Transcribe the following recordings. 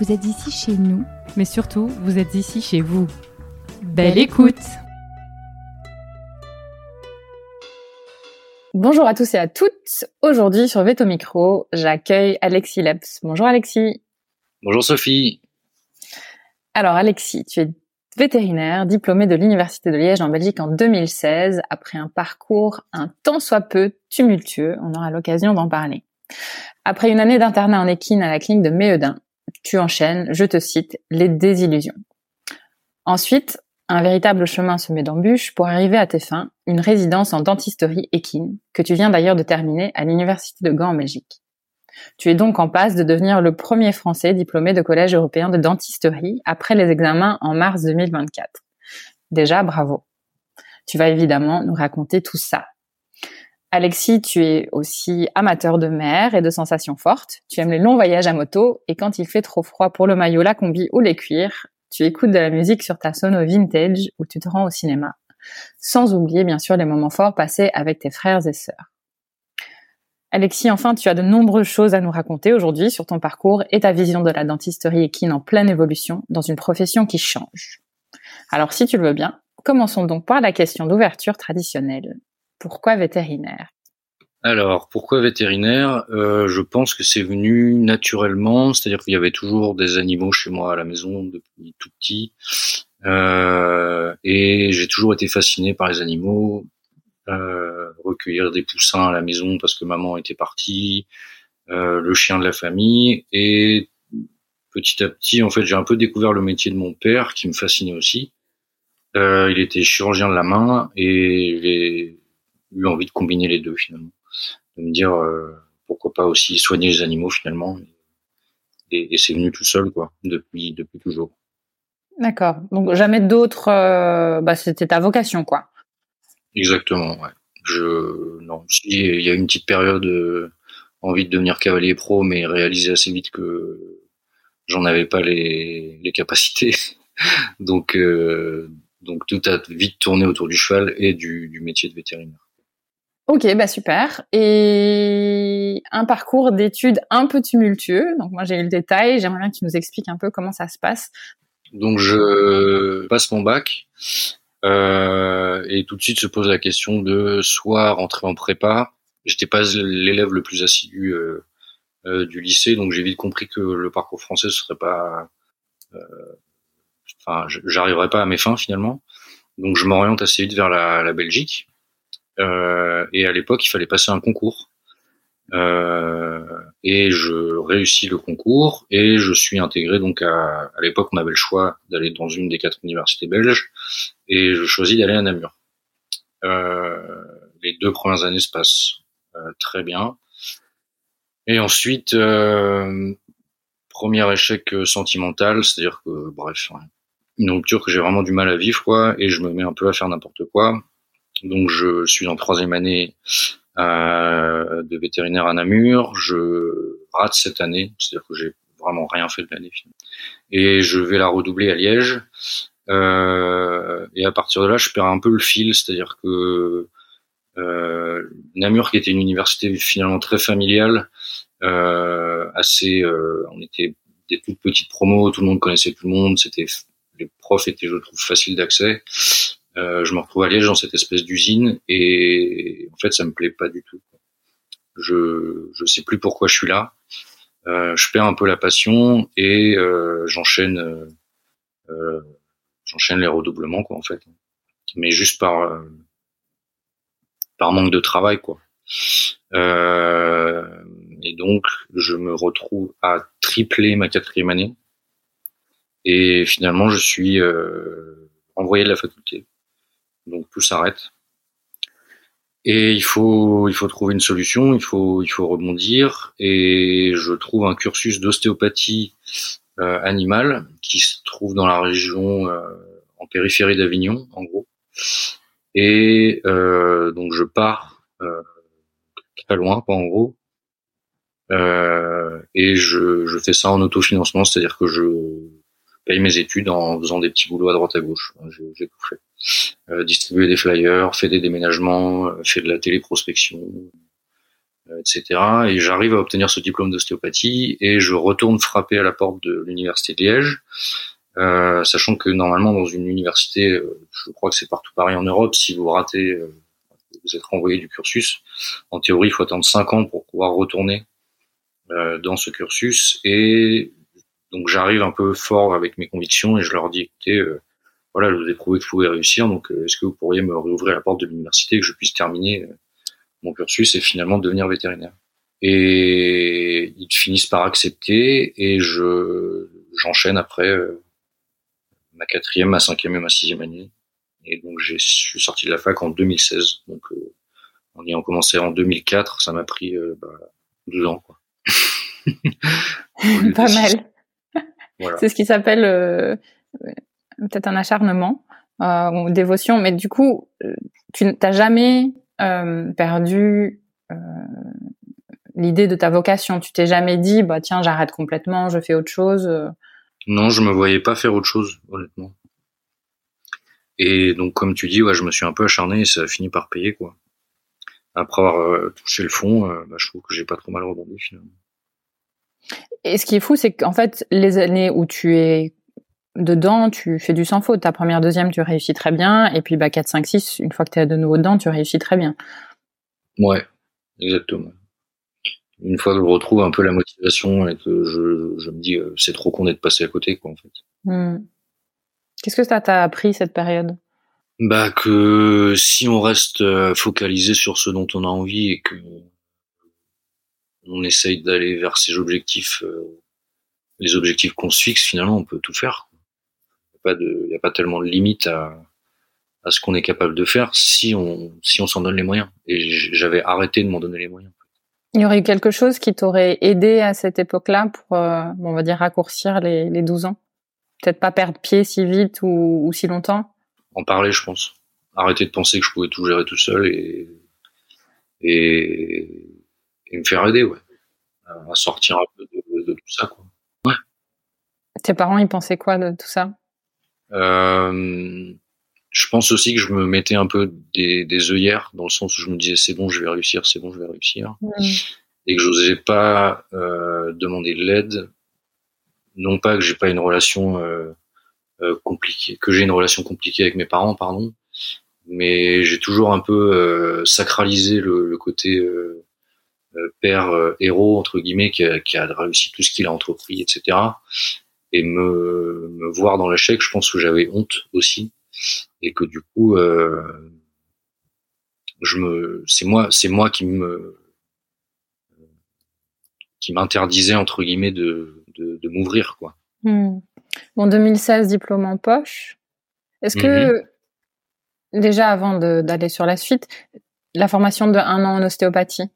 Vous êtes ici chez nous, mais surtout, vous êtes ici chez vous. Belle, écoute Bonjour à tous et à toutes. Aujourd'hui sur Veto Micro, j'accueille Alexis Leps. Bonjour Alexis. Bonjour Sophie. Alors Alexis, tu es vétérinaire, diplômé de l'Université de Liège en Belgique en 2016, après un parcours un tant soit peu tumultueux. On aura l'occasion d'en parler. Après une année d'internat en équine à la clinique de Méhedin, tu enchaînes, je te cite, les désillusions. Ensuite, un véritable chemin semé d'embûches pour arriver à tes fins, une résidence en dentisterie équine, que tu viens d'ailleurs de terminer à l'Université de Gand en Belgique. Tu es donc en passe de devenir le premier Français diplômé de Collège européen de dentisterie après les examens en mars 2024. Déjà, bravo. Tu vas évidemment nous raconter tout ça. Alexis, tu es aussi amateur de mer et de sensations fortes. Tu aimes les longs voyages à moto et quand il fait trop froid pour le maillot, la combi ou les cuirs, tu écoutes de la musique sur ta sono vintage ou tu te rends au cinéma. Sans oublier bien sûr les moments forts passés avec tes frères et sœurs. Alexis, enfin, tu as de nombreuses choses à nous raconter aujourd'hui sur ton parcours et ta vision de la dentisterie équine en pleine évolution dans une profession qui change. Alors si tu le veux bien, commençons donc par la question d'ouverture traditionnelle. Pourquoi vétérinaire? Alors, pourquoi vétérinaire? Euh, Je pense que c'est venu naturellement, c'est-à-dire qu'il y avait toujours des animaux chez moi à la maison depuis tout petit, euh, et j'ai toujours été fasciné par les animaux. Euh, recueillir des poussins à la maison parce que maman était partie, le chien de la famille, et petit à petit, en fait, j'ai un peu découvert le métier de mon père qui me fascinait aussi. il était chirurgien de la main et j'ai eu envie de combiner les deux finalement de me dire euh, pourquoi pas aussi soigner les animaux finalement. Et, c'est venu tout seul quoi, depuis depuis toujours. D'accord. Donc jamais d'autres. Euh, bah, c'était ta vocation quoi. Exactement. Ouais. Je non. Il y a une petite période euh, envie de devenir cavalier pro, mais réalisé assez vite que j'en avais pas les, les capacités. donc donc tout a vite tourné autour du cheval et du, du métier de vétérinaire. Ok, bah super. Et un parcours d'études un peu tumultueux. Donc moi j'ai eu le détail. J'aimerais bien que tu nous expliques un peu comment ça se passe. Donc je passe mon bac euh, et tout de suite se pose la question de soit rentrer en prépa. J'étais pas l'élève le plus assidu euh, euh, du lycée, donc j'ai vite compris que le parcours français ce serait pas. Euh, enfin, j'arriverais pas à mes fins finalement. Donc je m'oriente assez vite vers la, Belgique et à l'époque, il fallait passer un concours. Euh, et je réussis le concours et je suis intégré donc à, à l'époque on avait le choix d'aller dans une des quatre universités belges et je choisis d'aller à Namur. Euh, les deux premières années se passent euh, très bien et ensuite euh, premier échec sentimental, c'est-à-dire que bref une rupture que j'ai vraiment du mal à vivre quoi et je me mets un peu à faire n'importe quoi donc je suis en troisième année euh, de vétérinaire à Namur. Je rate cette année, c'est-à-dire que j'ai vraiment rien fait de l'année. Et je vais la redoubler à Liège. Euh, et à partir de là, je perds un peu le fil, c'est-à-dire que euh, Namur, qui était une université finalement très familiale, euh, assez, euh, on était des toutes petites promos, tout le monde connaissait tout le monde, c'était les profs étaient, je trouve, faciles d'accès. Euh, je me retrouve à dans cette espèce d'usine et en fait ça me plaît pas du tout. Je je sais plus pourquoi je suis là. je perds un peu la passion et j'enchaîne j'enchaîne les redoublements quoi en fait mais juste par par manque de travail quoi et donc je me retrouve à tripler ma quatrième année et finalement je suis envoyé de la faculté donc tout s'arrête et il faut, il faut trouver une solution, il faut, il faut rebondir. Et je trouve un cursus d'ostéopathie euh, animale qui se trouve dans la région euh, en périphérie d'Avignon, en gros. Et euh, donc je pars très loin, pas en gros. Et je, je fais ça en autofinancement, c'est-à-dire que je paye mes études en faisant des petits boulots à droite à gauche. J'ai tout fait. Euh, distribuer des flyers, fait des déménagements, euh, fait de la téléprospection, euh, etc. Et j'arrive à obtenir ce diplôme d'ostéopathie et je retourne frapper à la porte de l'université de Liège, euh, sachant que normalement dans une université, je crois que c'est partout pareil en Europe, si vous ratez, vous êtes renvoyé du cursus. En théorie, il faut attendre 5 ans pour pouvoir retourner dans ce cursus et donc j'arrive un peu fort avec mes convictions et je leur dis écoutez, euh, voilà, je vous ai prouvé que je pouvais réussir, donc euh, est-ce que vous pourriez me réouvrir la porte de l'université que je puisse terminer euh, mon cursus et finalement devenir vétérinaire? Et ils finissent par accepter et je j'enchaîne après ma quatrième, ma cinquième et ma sixième année. Et donc je suis sorti de la fac en 2016. Donc en ayant commencé en 2004, ça m'a pris bah, 12 ans quoi. Pas mal. C'est ce qui s'appelle euh, peut-être un acharnement euh, ou dévotion, mais du coup, euh, tu n'as jamais euh, perdu euh, l'idée de ta vocation. Tu t'es jamais dit, bah tiens, j'arrête complètement, je fais autre chose. Non, je me voyais pas faire autre chose, honnêtement. Et donc, comme tu dis, ouais, je me suis un peu acharné et ça a fini par payer, quoi. Après avoir touché le fond, bah, je trouve que j'ai pas trop mal rebondi finalement. Et ce qui est fou, c'est qu'en fait, les années où tu es dedans, tu fais du sans faute. Ta première, deuxième, tu réussis très bien. Et puis, bah, 4, 5, 6, une fois que tu es de nouveau dedans, tu réussis très bien. Ouais, exactement. Une fois que je retrouve un peu la motivation et que je, je me dis, euh, c'est trop con d'être passé à côté, quoi, en fait. Hmm. Qu'est-ce que ça t'a appris, cette période? Bah, que si on reste euh, focalisé sur ce dont on a envie et que on essaye d'aller vers ces objectifs, euh, les objectifs qu'on se fixe, finalement, on peut tout faire. Il n'y a, pas tellement de limite à, à ce qu'on est capable de faire si on si on s'en donne les moyens. Et j'avais arrêté de m'en donner les moyens. Il y aurait eu quelque chose qui t'aurait aidé à cette époque-là pour, euh, on va dire, raccourcir les, les 12 ans? Peut-être pas perdre pied si vite ou, ou si longtemps? En parler, je pense. Arrêter de penser que je pouvais tout gérer tout seul et, et et me faire aider, ouais, à sortir un peu de, tout ça, quoi. Ouais. Tes parents, ils pensaient quoi de tout ça? Euh, Je pense aussi que je me mettais un peu des, des œillères, dans le sens où je me disais c'est bon, je vais réussir, c'est bon, je vais réussir, mmh. et que j'osais pas euh, demander de l'aide. Non pas que j'ai pas une relation euh, euh compliquée, que j'ai une relation compliquée avec mes parents, pardon, mais j'ai toujours un peu euh, sacralisé le, le côté euh, père euh, héros entre guillemets qui a, qui a, réussi tout ce qu'il a entrepris, etc. Et me, me voir dans l'échec, je pense que j'avais honte aussi et que du coup, euh, je me, c'est moi, c'est moi qui me, qui m'interdisait entre guillemets de, de, de m'ouvrir quoi. Hmm. Bon, 2016 diplôme en poche. Est-ce que mhm. déjà avant d'aller sur la suite, la formation de un an en ostéopathie,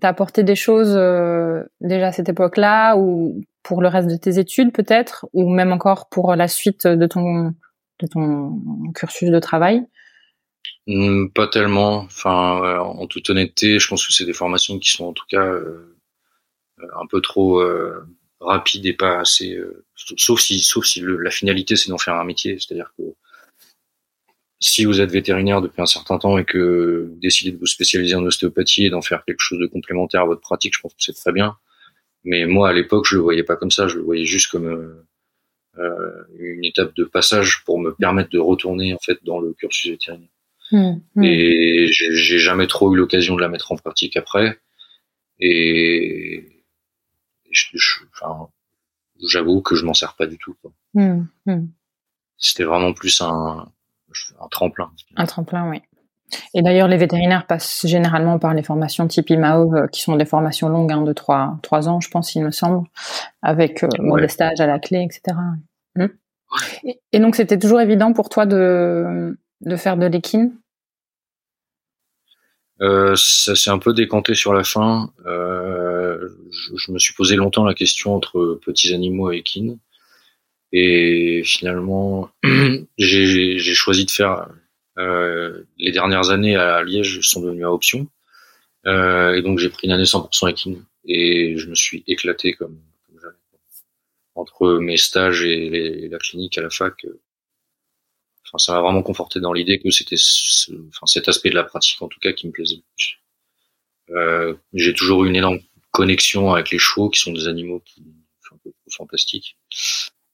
T'as apporté des choses euh, déjà à cette époque-là ou pour le reste de tes études peut-être ou même encore pour la suite de ton de ton cursus de travail? Hmm, Pas tellement. Enfin, en toute honnêteté, je pense que c'est des formations qui sont en tout cas euh, un peu trop euh, rapides et pas assez. sauf si, sauf si la finalité c'est d'en faire un métier, c'est-à-dire que si vous êtes vétérinaire depuis un certain temps et que vous décidez de vous spécialiser en ostéopathie et d'en faire quelque chose de complémentaire à votre pratique, je pense que c'est très bien. Mais moi, à l'époque, je le voyais pas comme ça. Je le voyais juste comme euh, euh une étape de passage pour me permettre de retourner en fait dans le cursus vétérinaire. Mmh, mmh. Et j'ai jamais trop eu l'occasion de la mettre en pratique après. Et j'avoue que je m'en sers pas du tout. Mmh, mmh. C'était vraiment plus un, un tremplin. Un tremplin, oui. Et d'ailleurs, les vétérinaires passent généralement par les formations type IMAO, euh, qui sont des formations longues, hein, de 3, trois ans, je pense, il me semble, avec euh, des stages à la clé, etc. Mmh. Et, donc, c'était toujours évident pour toi de, de faire de l'équine? Euh, ça s'est un peu décanté sur la fin. Euh, je, je, me suis posé longtemps la question entre petits animaux et équine. Et finalement, j'ai choisi de faire euh, les dernières années à Liège sont devenues à option. Euh, et donc j'ai pris une année 100% équine. Et je me suis éclaté comme, comme jamais. Entre mes stages et, la clinique à la fac, euh, enfin, ça m'a vraiment conforté dans l'idée que c'était enfin, cet aspect de la pratique en tout cas qui me plaisait le plus. Euh, j'ai toujours eu une énorme connexion avec les chevaux qui sont des animaux qui peu fantastiques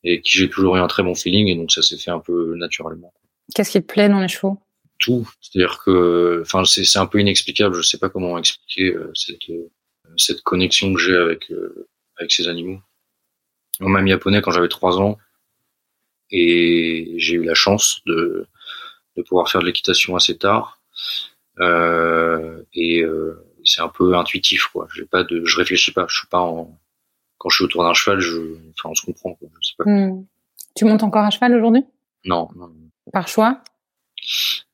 et qui j'ai toujours eu un très bon feeling et donc ça s'est fait un peu naturellement. Qu'est-ce qui te plaît dans les chevaux? Tout, c'est-à-dire que, enfin, c'est un peu inexplicable. Je sais pas comment expliquer euh, cette, euh, cette connexion que j'ai avec euh, avec ces animaux. On m'a mis japonais quand j'avais trois ans et j'ai eu la chance de de pouvoir faire de l'équitation assez tard. Euh, et euh, c'est un peu intuitif quoi. J'ai pas de, je réfléchis pas. Je suis pas en quand je suis autour d'un cheval, je, enfin, on se comprend. Quoi. Je sais pas. Hmm. Tu montes encore à cheval aujourd'hui? Non, non, Par choix?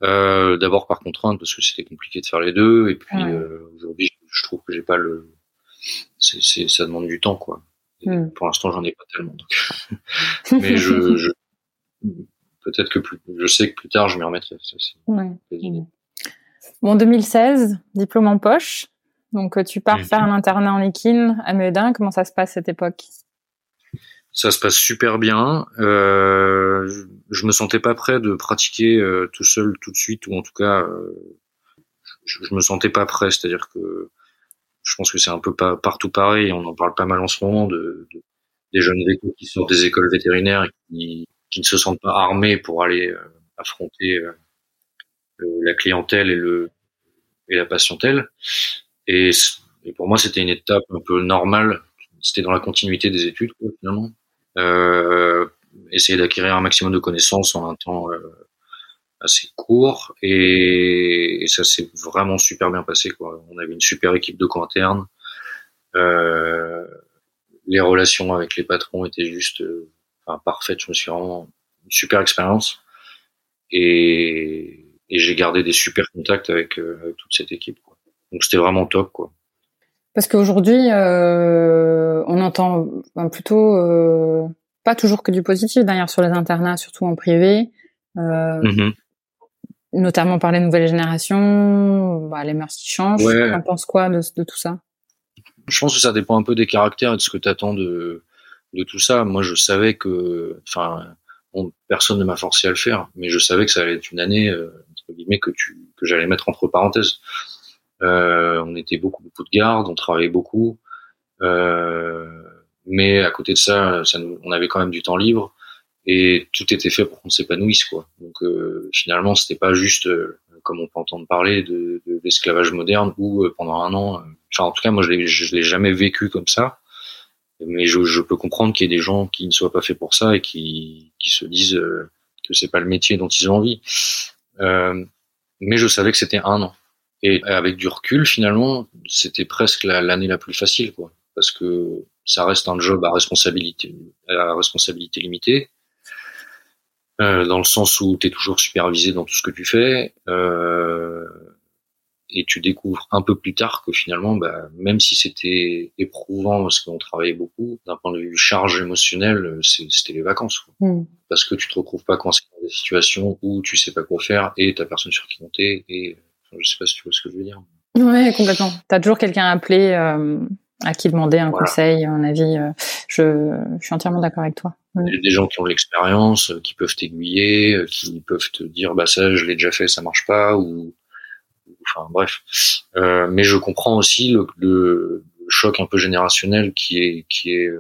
Euh, D'abord par contrainte parce que c'était compliqué de faire les deux, et puis euh, aujourd'hui, je trouve que j'ai pas le, ça demande du temps quoi. Hmm. Pour l'instant, j'en ai pas tellement. Donc. Mais je, je... peut-être que plus, je sais que plus tard, je m'y remettrai. Ça, ouais. Bon, 2016, diplôme en poche. Donc, euh, tu pars faire un internat en équine à Meudin. Comment ça se passe cette époque? Ça se passe super bien. Euh, je, me sentais pas prêt de pratiquer euh, tout seul tout de suite, ou en tout cas, euh, je, je, me sentais pas prêt. C'est-à-dire que je pense que c'est un peu pas, partout pareil. On en parle pas mal en ce moment de, de des jeunes vétos qui sortent des écoles vétérinaires et qui, qui ne se sentent pas armés pour aller affronter la clientèle et le et la patientèle. Et, et pour moi, c'était une étape un peu normale. C'était dans la continuité des études, quoi, finalement. Euh, essayer d'acquérir un maximum de connaissances en un temps euh, assez court. Et, et ça s'est vraiment super bien passé. Quoi. On avait une super équipe de co interne. Euh, les relations avec les patrons étaient juste euh, enfin, parfaites. Je me suis vraiment une super expérience. Et, et j'ai gardé des super contacts avec, euh, avec toute cette équipe. Donc c'était vraiment top, quoi. Parce qu'aujourd'hui, euh, on entend plutôt euh, pas toujours que du positif d'ailleurs sur les internats, surtout en privé, euh, mm-hmm. notamment par les nouvelles générations, bah, les mœurs qui changent. Ouais. Tu en penses quoi de, de, tout ça? Je pense que ça dépend un peu des caractères et de ce que tu attends de, de tout ça. Moi, je savais que, enfin, bon, personne ne m'a forcé à le faire, mais je savais que ça allait être une année euh, entre guillemets que tu que j'allais mettre entre parenthèses. Euh, on était beaucoup beaucoup de garde, on travaillait beaucoup, euh, mais à côté de ça, ça nous, on avait quand même du temps libre et tout était fait pour qu'on s'épanouisse quoi. Donc euh, finalement, c'était pas juste euh, comme on peut entendre parler de, de l'esclavage moderne où euh, pendant un an, enfin en tout cas moi je l'ai, l'ai jamais vécu comme ça, mais je, je peux comprendre qu'il y ait des gens qui ne soient pas faits pour ça et qui, qui se disent que c'est pas le métier dont ils ont envie. mais je savais que c'était un an. Et avec du recul, finalement, c'était presque l'année la, plus facile, quoi, parce que ça reste un job à responsabilité, à responsabilité limitée, euh, dans le sens où tu es toujours supervisé dans tout ce que tu fais, euh, et tu découvres un peu plus tard que finalement, bah, même si c'était éprouvant parce qu'on travaillait beaucoup, d'un point de vue charge émotionnelle, c'était les vacances, quoi. Mm. parce que tu te retrouves pas coincé dans des situations où tu sais pas quoi faire et t'as personne sur qui compter et je sais pas si tu vois ce que je veux dire. Ouais, complètement. T'as toujours quelqu'un à appeler, euh, à qui demander un conseil, un avis. Euh, je, je, suis entièrement d'accord avec toi. Il y a des gens qui ont l'expérience, euh, qui peuvent t'aiguiller, euh, qui peuvent te dire bah ça je l'ai déjà fait, ça marche pas ou enfin bref. Euh, mais je comprends aussi le, le, choc un peu générationnel qui est qui est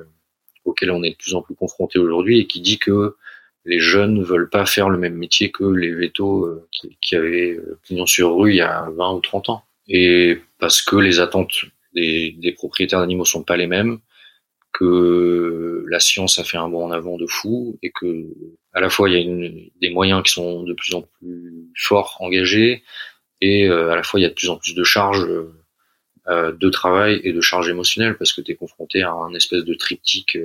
auquel on est de plus en plus confronté aujourd'hui et qui dit que les jeunes ne veulent pas faire le même métier que les vétos euh, qui, qui, avaient pignon euh, sur rue il y a 20 ou 30 ans. Et parce que les attentes des, des propriétaires d'animaux sont pas les mêmes, que la science a fait un bond en avant de fou et que à la fois il y a une, des moyens qui sont de plus en plus forts, engagés, et euh, à la fois il y a de plus en plus de charges de travail et de charges émotionnelles parce que tu es confronté à un espèce de triptyque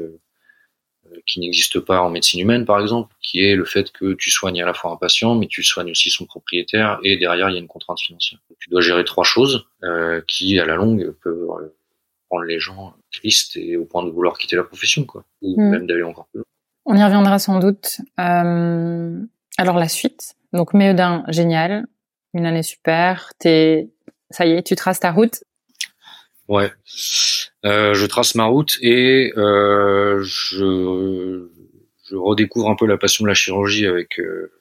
qui n'existe pas en médecine humaine par exemple, qui est le fait que tu soignes à la fois un patient mais tu soignes aussi son propriétaire et derrière il y a une contrainte financière. Tu dois gérer trois choses qui à la longue peuvent rendre les gens tristes et au point de vouloir quitter la profession, quoi, ou mm. même d'aller encore plus loin. On y reviendra sans doute. Euh, alors la suite. Donc Méodin, génial, une année super. T'es, ça y est, tu traces ta route. Ouais, euh, je trace ma route et euh, je, je redécouvre un peu la passion de la chirurgie avec euh,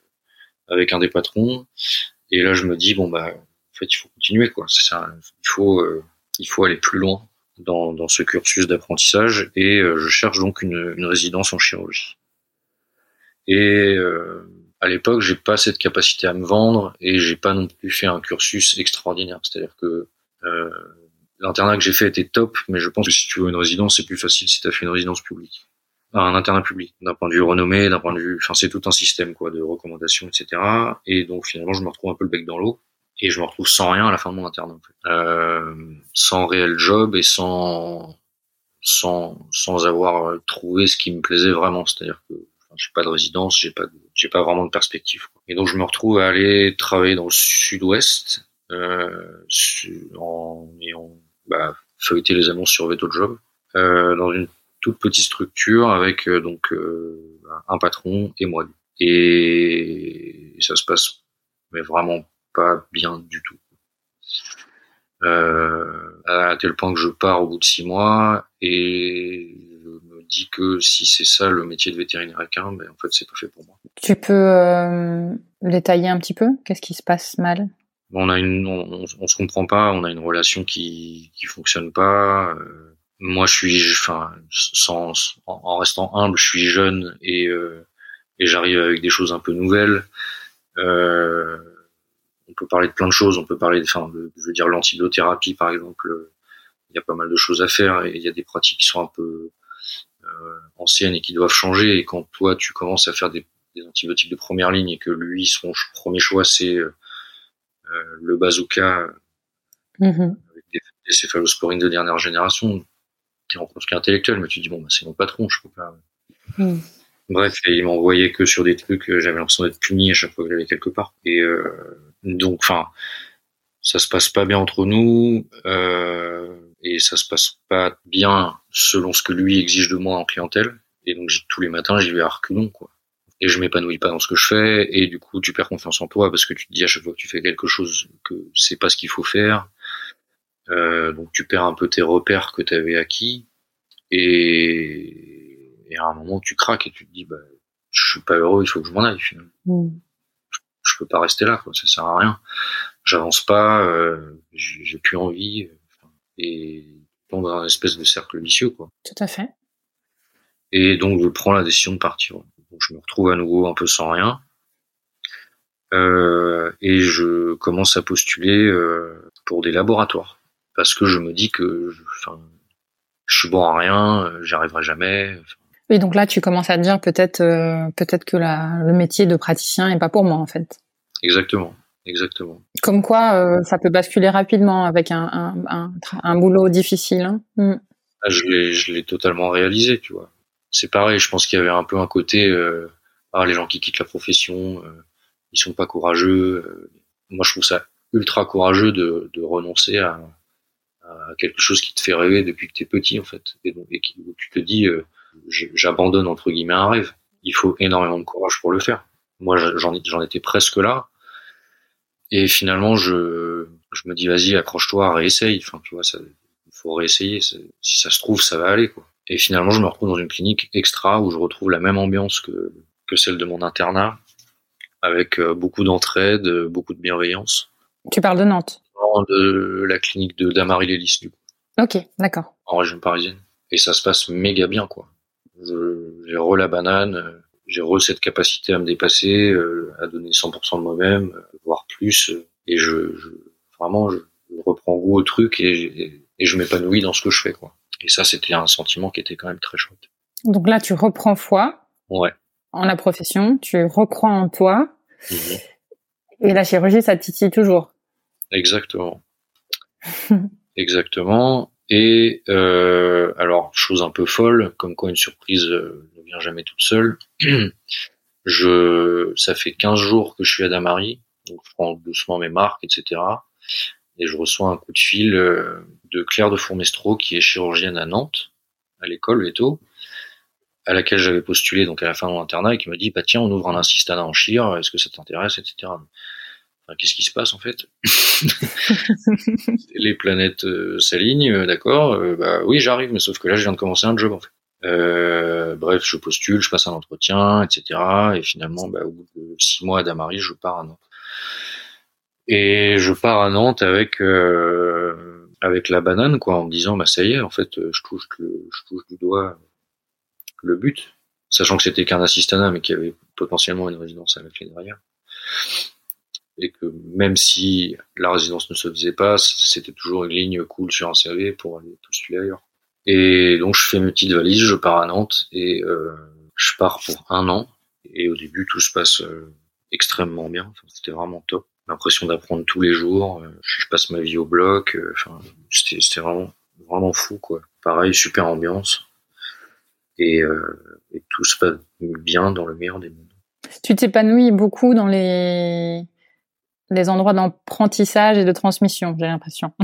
avec un des patrons. Et là, je me dis bon bah, en fait, il faut continuer quoi. Ça. Il faut euh, il faut aller plus loin dans, dans ce cursus d'apprentissage et euh, je cherche donc une, une, résidence en chirurgie. Et à l'époque, j'ai pas cette capacité à me vendre et j'ai pas non plus fait un cursus extraordinaire. C'est-à-dire que euh, l'internat que j'ai fait était top, mais je pense que si tu veux une résidence, c'est plus facile si tu as fait une résidence publique. un internat public, d'un point de vue renommé, d'un point de vue, enfin c'est tout un système quoi de recommandations, etc. Et donc finalement, je me retrouve un peu le bec dans l'eau et je me retrouve sans rien à la fin de mon internat. En fait. euh, sans réel job et sans sans sans avoir trouvé ce qui me plaisait vraiment. C'est-à-dire que enfin, j'ai pas de résidence, j'ai pas j'ai pas vraiment de perspective. Quoi. Et donc je me retrouve à aller travailler dans le sud-ouest euh, en ayant bah, feuilleté les annonces sur Veto Job euh, dans une toute petite structure avec euh, donc euh, un patron et moi. Et ça se passe mais vraiment pas bien du tout. Euh, à tel point que je pars au bout de six mois et je me dis que si c'est ça le métier de vétérinaire équin, ben en fait c'est pas fait pour moi. Tu peux détailler un petit peu? Qu'est-ce qui se passe mal? On a une, on, se comprend pas, on a une relation qui qui fonctionne pas. Euh, moi je suis, enfin, sans, en, restant humble, je suis jeune et euh, et j'arrive avec des choses un peu nouvelles. Euh, on peut parler de plein de choses. On peut parler, enfin, de, je veux dire, l'antidothérapie, par exemple. Il y a pas mal de choses à faire et il y a des pratiques qui sont un peu anciennes et qui doivent changer. Et quand toi, tu commences à faire des, antibiotiques de première ligne et que lui, son premier choix, c'est le bazooka mm-hmm. avec des, céphalosporines de dernière génération, qui en qui intellectuel, mais tu dis bon, bah, c'est mon patron, je peux pas. Mm. Bref, et il m'envoyait que sur des trucs, j'avais l'impression d'être puni à chaque fois que j'allais quelque part. Et donc, enfin, ça se passe pas bien entre nous euh, et ça se passe pas bien selon ce que lui exige de moi en clientèle. Et donc tous les matins, j'y vais à reculons, quoi. Et je m'épanouis pas dans ce que je fais et du coup, tu perds confiance en toi parce que tu te dis à chaque fois que tu fais quelque chose que c'est pas ce qu'il faut faire. Euh, donc tu perds un peu tes repères que tu avais acquis et, et, à un moment tu craques et tu te dis bah je suis pas heureux, il faut que je m'en aille finalement. Mmh je peux pas rester là, quoi. Ça sert à rien. J'avance pas, euh, j'ai plus envie, et tombe dans un espèce de cercle vicieux, quoi. Tout à fait. Et donc je prends la décision de partir. Donc je me retrouve à nouveau un peu sans rien. Euh, et je commence à postuler euh, pour des laboratoires parce que je me dis que je, suis bon à rien, euh, j'y arriverai jamais. Et donc là, tu commences à te dire peut-être euh, peut-être que la, le métier de praticien n'est pas pour moi en fait. Exactement, exactement. Comme quoi, ça peut basculer rapidement avec un, un, un, un boulot difficile. Hein. Mm. Ah, je l'ai totalement réalisé, tu vois. C'est pareil, je pense qu'il y avait un peu un côté, euh, ah, les gens qui quittent la profession, euh, ils sont pas courageux. Euh. moi, je trouve ça ultra courageux de, renoncer à, quelque chose qui te fait rêver depuis que tu es petit, en fait. Et, donc, où tu te dis, euh, j'abandonne entre guillemets un rêve. Il faut énormément de courage pour le faire. Moi, j'en étais presque là. Et finalement, je, je me dis, vas-y, accroche-toi, réessaye. Enfin, tu vois, ça, faut réessayer. Si ça se trouve, ça va aller, quoi. Et finalement, je me retrouve dans une clinique extra où je retrouve la même ambiance que, que celle de mon internat, avec euh, beaucoup d'entraide, beaucoup de bienveillance. Tu parles de Nantes? De la clinique de Damary Lélis, du coup. Ok, d'accord. En région parisienne et ça se passe méga bien quoi. J'ai re la banane, j'ai re cette capacité à me dépasser, euh, à donner 100% de moi-même, voire plus, et je, je vraiment je reprends goût au truc et, et, je m'épanouis dans ce que je fais quoi. Et ça, c'était un sentiment qui était quand même très chouette. Donc là, tu reprends foi. Ouais. En la profession, tu recrois en toi. Mhm. Et la chirurgie, ça te titille toujours. Exactement. Exactement. Et euh, alors, chose un peu folle, comme quoi une surprise euh, ne vient jamais toute seule. je, ça fait 15 jours que je suis à Damary, donc je prends doucement mes marques, etc. Et je reçois un coup de fil euh, de Claire de Fourmestro, qui est chirurgienne à Nantes, à l'école Veto, à laquelle j'avais postulé donc à la fin de mon internat, et qui me dit bah tiens, on ouvre un assistant en chir, est-ce que ça t'intéresse, etc qu'est-ce qui se passe en fait? Les planètes euh, s'alignent, euh, d'accord Bah oui, j'arrive, mais sauf que là, je viens de commencer un job en fait. bref, je postule, je passe un entretien, etc. Et finalement, bah, au bout de six mois à Damary, je pars à Nantes. Et je pars à Nantes avec avec la banane, quoi, en me disant, bah ça y est, en fait, je touche le, je touche du doigt le but, sachant que c'était qu'un assistant, mais qu'il y avait potentiellement une résidence la clé derrière et que même si la résidence ne se faisait pas, c'était toujours une ligne cool sur un CV pour aller postuler ailleurs. Et donc je fais mes petites valises, je pars à Nantes et euh, je pars pour un an. Et au début tout se passe euh, extrêmement bien, c'était vraiment top. L'impression d'apprendre tous les jours, euh, je passe ma vie au bloc, euh, enfin c'était vraiment vraiment fou quoi. Pareil, super ambiance et, et tout se passe bien dans le meilleur des mondes. Tu t'épanouis beaucoup dans les les endroits d'apprentissage et de transmission, j'ai l'impression.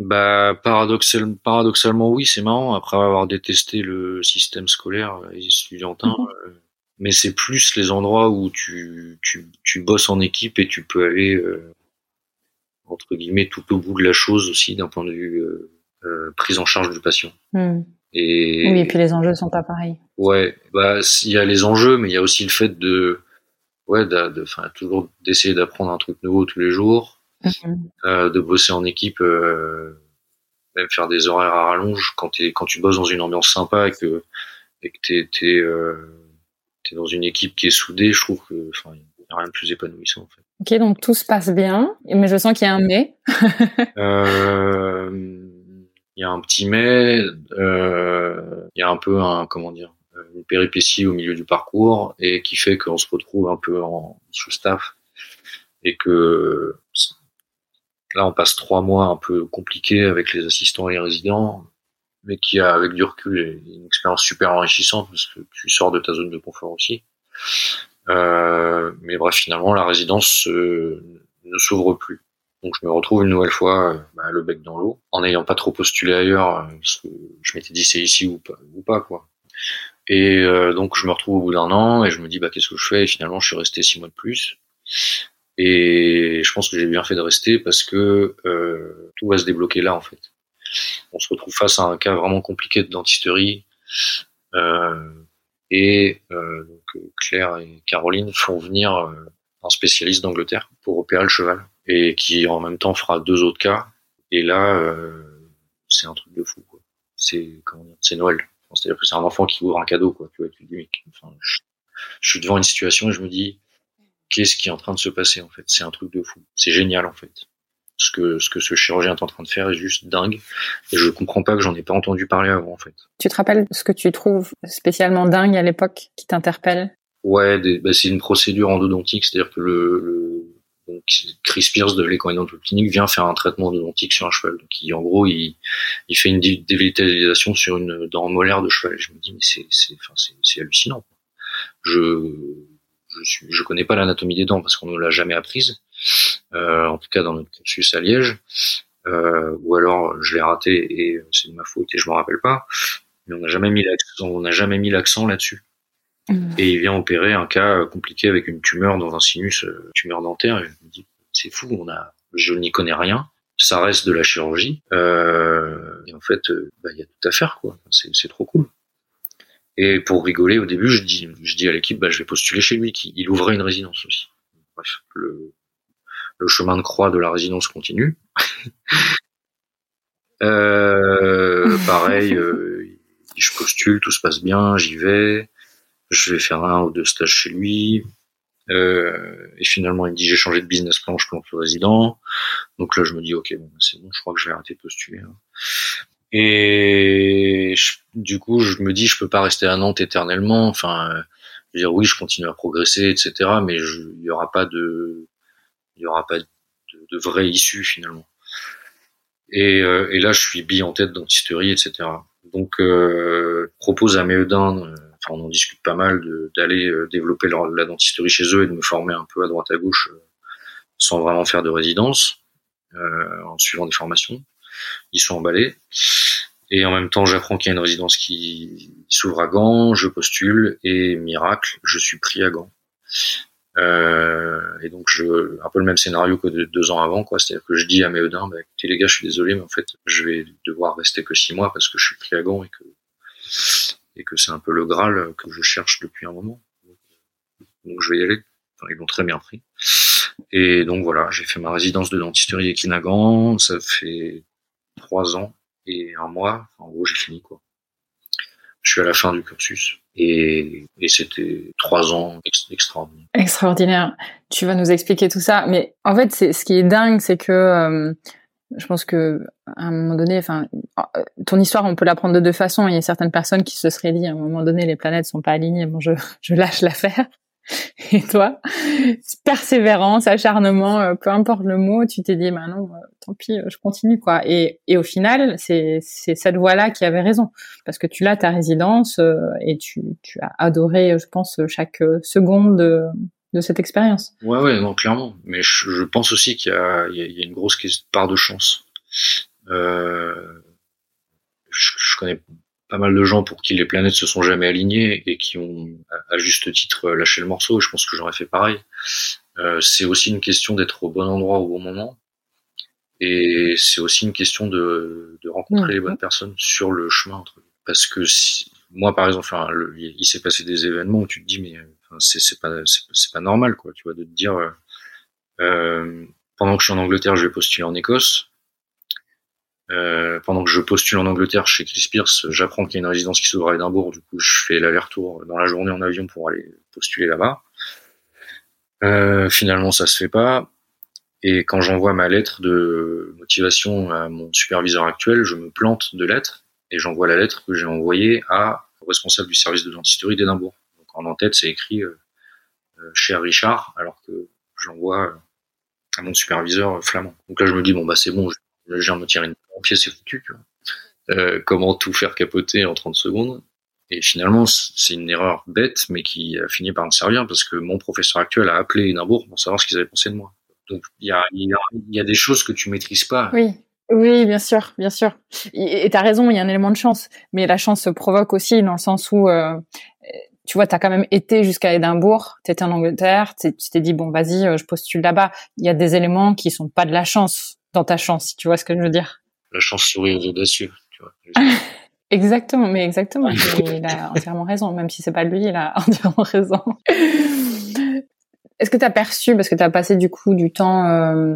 Bah paradoxal, paradoxalement oui, c'est marrant après avoir détesté le système scolaire et estudiantin, mhm. euh, mais c'est plus les endroits où tu, tu, tu bosses en équipe et tu peux aller euh, entre guillemets tout au bout de la chose aussi d'un point de vue euh, prise en charge du patient. Hmm. Et oui, et puis les enjeux sont pas pareils. Ouais, bah il y a les enjeux, mais il y a aussi le fait de ouais, de, enfin, toujours d'essayer d'apprendre un truc nouveau tous les jours, mhm. euh, de bosser en équipe, euh, même faire des horaires à rallonge quand quand tu bosses dans une ambiance sympa et que, et que t'es, t'es, euh, t'es dans une équipe qui est soudée, je trouve que, enfin, a rien de plus épanouissant, en fait. Ok, donc tout se passe bien, mais je sens qu'il y a un mais. euh, il y a un petit mais, euh, il y a un peu un, comment dire, une péripétie au milieu du parcours et qui fait qu'on se retrouve un peu en sous-staff et que là on passe trois mois un peu compliqués avec les assistants et les résidents mais qui a avec du recul une expérience super enrichissante parce que tu sors de ta zone de confort aussi euh, mais bref finalement la résidence ne s'ouvre plus donc je me retrouve une nouvelle fois bah, le bec dans l'eau en n'ayant pas trop postulé ailleurs parce que je m'étais dit c'est ici ou pas, ou pas quoi et euh, donc je me retrouve au bout d'un an et je me dis bah qu'est-ce que je fais? Et finalement je suis resté six mois de plus. Et je pense que j'ai bien fait de rester parce que euh, tout va se débloquer là en fait. On se retrouve face à un cas vraiment compliqué de dentisterie euh, et euh, Claire et Caroline font venir euh, un spécialiste d'Angleterre pour opérer le cheval et qui en même temps fera deux autres cas. Et là, euh, c'est un truc de fou. C'est comment dire, c'est Noël. C'est-à-dire que c'est un enfant qui ouvre un cadeau, quoi. Tu vois, tu dis, enfin, je, suis devant une situation et je me dis, qu'est-ce qui est en train de se passer, en fait? C'est un truc de fou. C'est génial, en fait. Ce que, ce que ce chirurgien est en train de faire est juste dingue. Et je comprends pas que j'en ai pas entendu parler avant, en fait. Tu te rappelles ce que tu trouves spécialement dingue à l'époque qui t'interpelle? Ouais, bah, c'est une procédure endodontique, c'est-à-dire que le donc Chris Pierce de l'école clinique vient faire un traitement odontique sur un cheval. Donc il, en gros, il, il fait une dévitalisation sur une dent molaire de cheval. je me dis mais c'est c'est enfin c'est hallucinant. Je je suis je connais pas l'anatomie des dents parce qu'on ne l'a jamais apprise. Euh, en tout cas dans notre cursus à Liège. Euh, ou alors je l'ai raté et c'est de ma faute et je m'en rappelle pas. Mais on n'a jamais mis l'accent, on n'a jamais mis l'accent là-dessus. Et il vient opérer un cas compliqué avec une tumeur dans un sinus, euh, tumeur dentaire. Et je me dis, c'est fou, on a, je n'y connais rien. Ça reste de la chirurgie. Euh, et en fait, bah, il y a tout à faire, quoi. C'est, c'est trop cool. Et pour rigoler, au début, je dis, je dis à l'équipe, bah, je vais postuler chez lui. Qui, il ouvrait une résidence aussi. Bref, le, le chemin de croix de la résidence continue. euh, pareil, euh, je postule, tout se passe bien, j'y vais je vais faire un ou deux stages chez lui. Euh, et finalement, il me dit j'ai changé de business plan, je plante le résident. Donc là, je me dis ok, bon, c'est bon, je crois que je vais arrêter de postuler. Hein. Et du coup, je me dis, je peux pas rester à Nantes éternellement. Enfin, euh, dire oui, je continue à progresser, etc. Mais il y aura pas de, il y aura pas de, vraie issue finalement. Et, euh, et, là, je suis bille en tête dentisterie, etc. Donc, euh, propose à Méudin, euh, enfin, on en discute pas mal, d'aller euh, développer la dentisterie chez eux et de me former un peu à droite à gauche, sans vraiment faire de résidence, en suivant des formations. Ils sont emballés. Et en même temps, j'apprends qu'il y a une résidence qui s'ouvre à Gand, je postule et miracle, je suis pris à Gand. Euh, et donc, je, un peu le même scénario que deux ans avant, quoi. C'est-à-dire que je dis à mes Eudins, bah, écoutez les gars, je suis désolé, mais en fait, je vais devoir rester que six mois parce que je suis Gand et que et que c'est un peu le Graal que je cherche depuis un moment. Donc, je vais y aller. Enfin, ils l'ont très bien pris. Et donc voilà, j'ai fait ma résidence de dentisterie à Gand. Ça fait trois ans et un mois. en gros, j'ai fini quoi. Je suis à la fin du cursus et, et c'était trois ans extraordinaires. Extraordinaire. Tu vas nous expliquer tout ça, mais en fait, c'est ce qui est dingue, c'est que euh, je pense que à un moment donné, enfin, euh, ton histoire, on peut la prendre de deux façons. Il y a certaines personnes qui se seraient dit à un moment donné, les planètes sont pas alignées, bon, je, je lâche l'affaire. Et toi, persévérance, acharnement, euh, peu importe le mot, tu t'es dit, bah non, euh, tant pis, euh, je continue quoi. Et, et au final, c'est cette voix-là qui avait raison, parce que tu l'as ta résidence et tu tu as adoré, je pense, chaque seconde de, de cette expérience. Ouais ouais, non clairement. Mais je, je pense aussi qu'il y y a, une grosse part de chance. Euh, je, je connais pas mal de gens pour qui les planètes se sont jamais alignées et qui ont à juste titre lâché le morceau. Je pense que j'aurais fait pareil. Euh, c'est aussi une question d'être au bon endroit au bon moment. Et c'est aussi une question de, de rencontrer les bonnes personnes sur le chemin. Entre Parce que si, moi, par exemple, enfin, il s'est passé des événements où tu te dis, mais enfin, c'est pas, c'est pas normal, quoi. Tu vois, de te dire, euh, euh, pendant que je suis en Angleterre, je vais postuler en Écosse. Euh, pendant que je postule en Angleterre chez Chris Pierce, j'apprends qu'il y a une résidence qui s'ouvre à Édimbourg. Du coup, je fais l'aller-retour dans la journée en avion pour aller postuler là-bas. Euh, finalement, ça se fait pas. Et quand j'envoie ma lettre de motivation à mon superviseur actuel, je me plante de lettres et j'envoie la lettre que j'ai envoyée à responsable du service de dentisterie d'Édimbourg. Donc en en-tête, c'est écrit euh, euh, cher Richard, alors que j'envoie à mon superviseur flamand. Donc là, je me dis bon bah c'est bon, je, viens de tirer pied, c'est foutu. Tu vois. Euh, comment tout faire capoter en 30 secondes et finalement, c'est une erreur bête, mais qui a fini par me servir parce que mon professeur actuel a appelé Édimbourg pour savoir ce qu'ils avaient pensé de moi. Donc, il y a, y, y a, des choses que tu maîtrises pas. Oui. Oui, bien sûr, bien sûr. Et tu as raison, il y a un élément de chance. Mais la chance se provoque aussi dans le sens où, euh, tu vois, tu as quand même été jusqu'à Édimbourg, tu étais en Angleterre, tu t'es dit, bon, vas-y, euh, je postule là-bas. Il y a des éléments qui sont pas de la chance dans ta chance, si tu vois ce que je veux dire. La chance sourit aux audacieux, tu vois. Exactement, mais exactement. il a entièrement raison. Même si c'est pas lui, il a entièrement raison. Est-ce que tu as perçu, parce que tu as passé du coup du temps euh,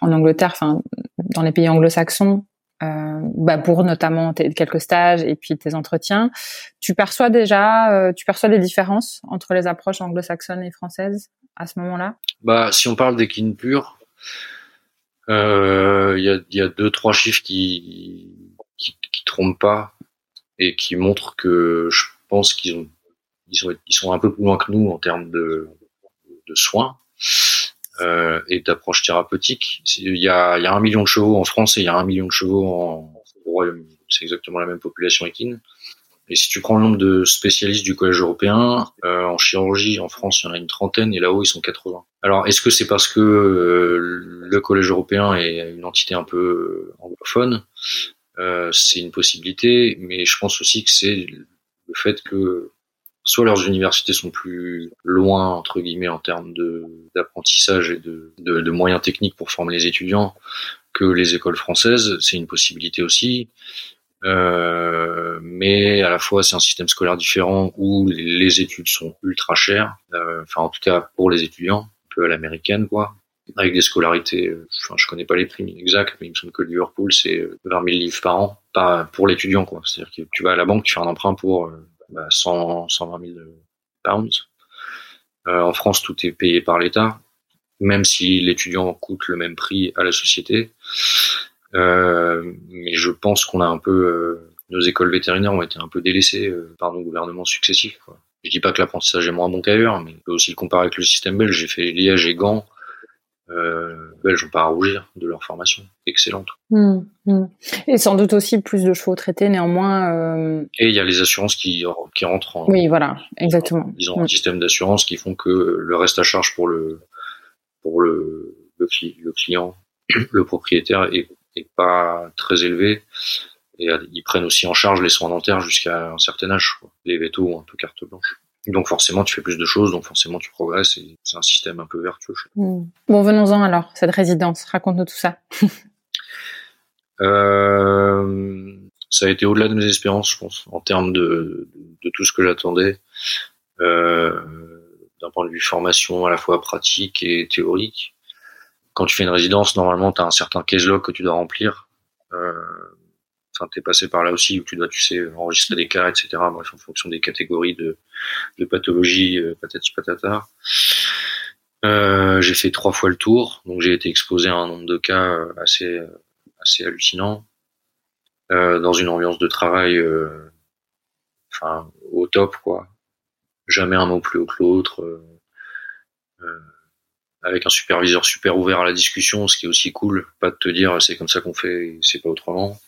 en Angleterre, enfin dans les pays anglo-saxons, euh, bah, pour notamment tes, quelques stages et puis tes entretiens, tu perçois déjà, euh, tu perçois des différences entre les approches anglo-saxonnes et françaises à ce moment-là? Bah, si on parle d'équine pure, il euh, y, a, y a deux trois chiffres qui qui, qui trompent pas et qui montrent que je pense qu'ils ont ils sont, ils sont un peu plus loin que nous en termes de, de soins euh, et d'approche thérapeutique. Il y, a, il y a un million de chevaux en France et il y a un million de chevaux en, Royaume-Uni. C'est exactement la même population équine. Et si tu prends le nombre de spécialistes du collège européen, euh, en chirurgie, en France, il y en a une trentaine et là-haut, ils sont 80. Alors, est-ce que c'est parce que euh, le collège européen est une entité un peu anglophone? Euh, C'est une possibilité, mais je pense aussi que c'est le fait que soit leurs universités sont plus loin entre guillemets en termes d'apprentissage et de, de, de, moyens techniques pour former les étudiants que les écoles françaises, c'est une possibilité aussi. Euh, mais à la fois c'est un système scolaire différent où les, études sont ultra chères, euh, enfin en tout cas pour les étudiants, un peu à l'américaine quoi, avec des scolarités, euh, enfin je connais pas les prix exacts, mais il me semble que Liverpool c'est 20 000 livres par an, pas pour l'étudiant quoi, c'est-à-dire que tu vas à la banque, tu fais un emprunt pour euh, bah, 100, 120 000 pounds. Euh, en France tout est payé par l'État, même si l'étudiant coûte le même prix à la société. Mais je pense qu'on a un peu nos écoles vétérinaires ont été un peu délaissées par nos gouvernements successifs. Quoi. Je dis pas que l'apprentissage est moins bon qu'ailleurs, mais on peut aussi le comparer avec le système belge. J'ai fait Liège et Gand. Euh, Belges n'ont pas à rougir de leur formation excellente. Mmh, mmh. Et sans doute aussi plus de chevaux traités, néanmoins. Euh... Et il y a les assurances qui, qui rentrent en. Oui, voilà, exactement. Ils ont mmh. un système d'assurance qui font que le reste à charge pour le pour le le, le client, le propriétaire est, est pas très élevé. Et ils prennent aussi en charge les soins dentaires jusqu'à un certain âge. Quoi. Les vétos ont un peu carte blanche. Donc forcément, tu fais plus de choses, donc forcément, tu progresses, et c'est un système un peu vertueux. Mmh. Bon, venons-en alors, cette résidence. Raconte-nous tout ça. euh, ça a été au-delà de mes espérances, je pense, en termes de, de, tout ce que j'attendais. Euh, d'un point de vue formation à la fois pratique et théorique. Quand tu fais une résidence, normalement, tu as un certain case que tu dois remplir. Euh, enfin t'es passé par là aussi où tu dois tu sais enregistrer des cas etc bref en fonction des catégories de, de pathologie euh, patati patata. Euh, j'ai fait trois fois le tour donc j'ai été exposé à un nombre de cas euh, assez euh, assez hallucinant. Euh, dans une ambiance de travail enfin au top quoi. Jamais un mot plus haut que l'autre avec un superviseur super ouvert à la discussion, ce qui est aussi cool, pas de te dire c'est comme ça qu'on fait, c'est pas autrement.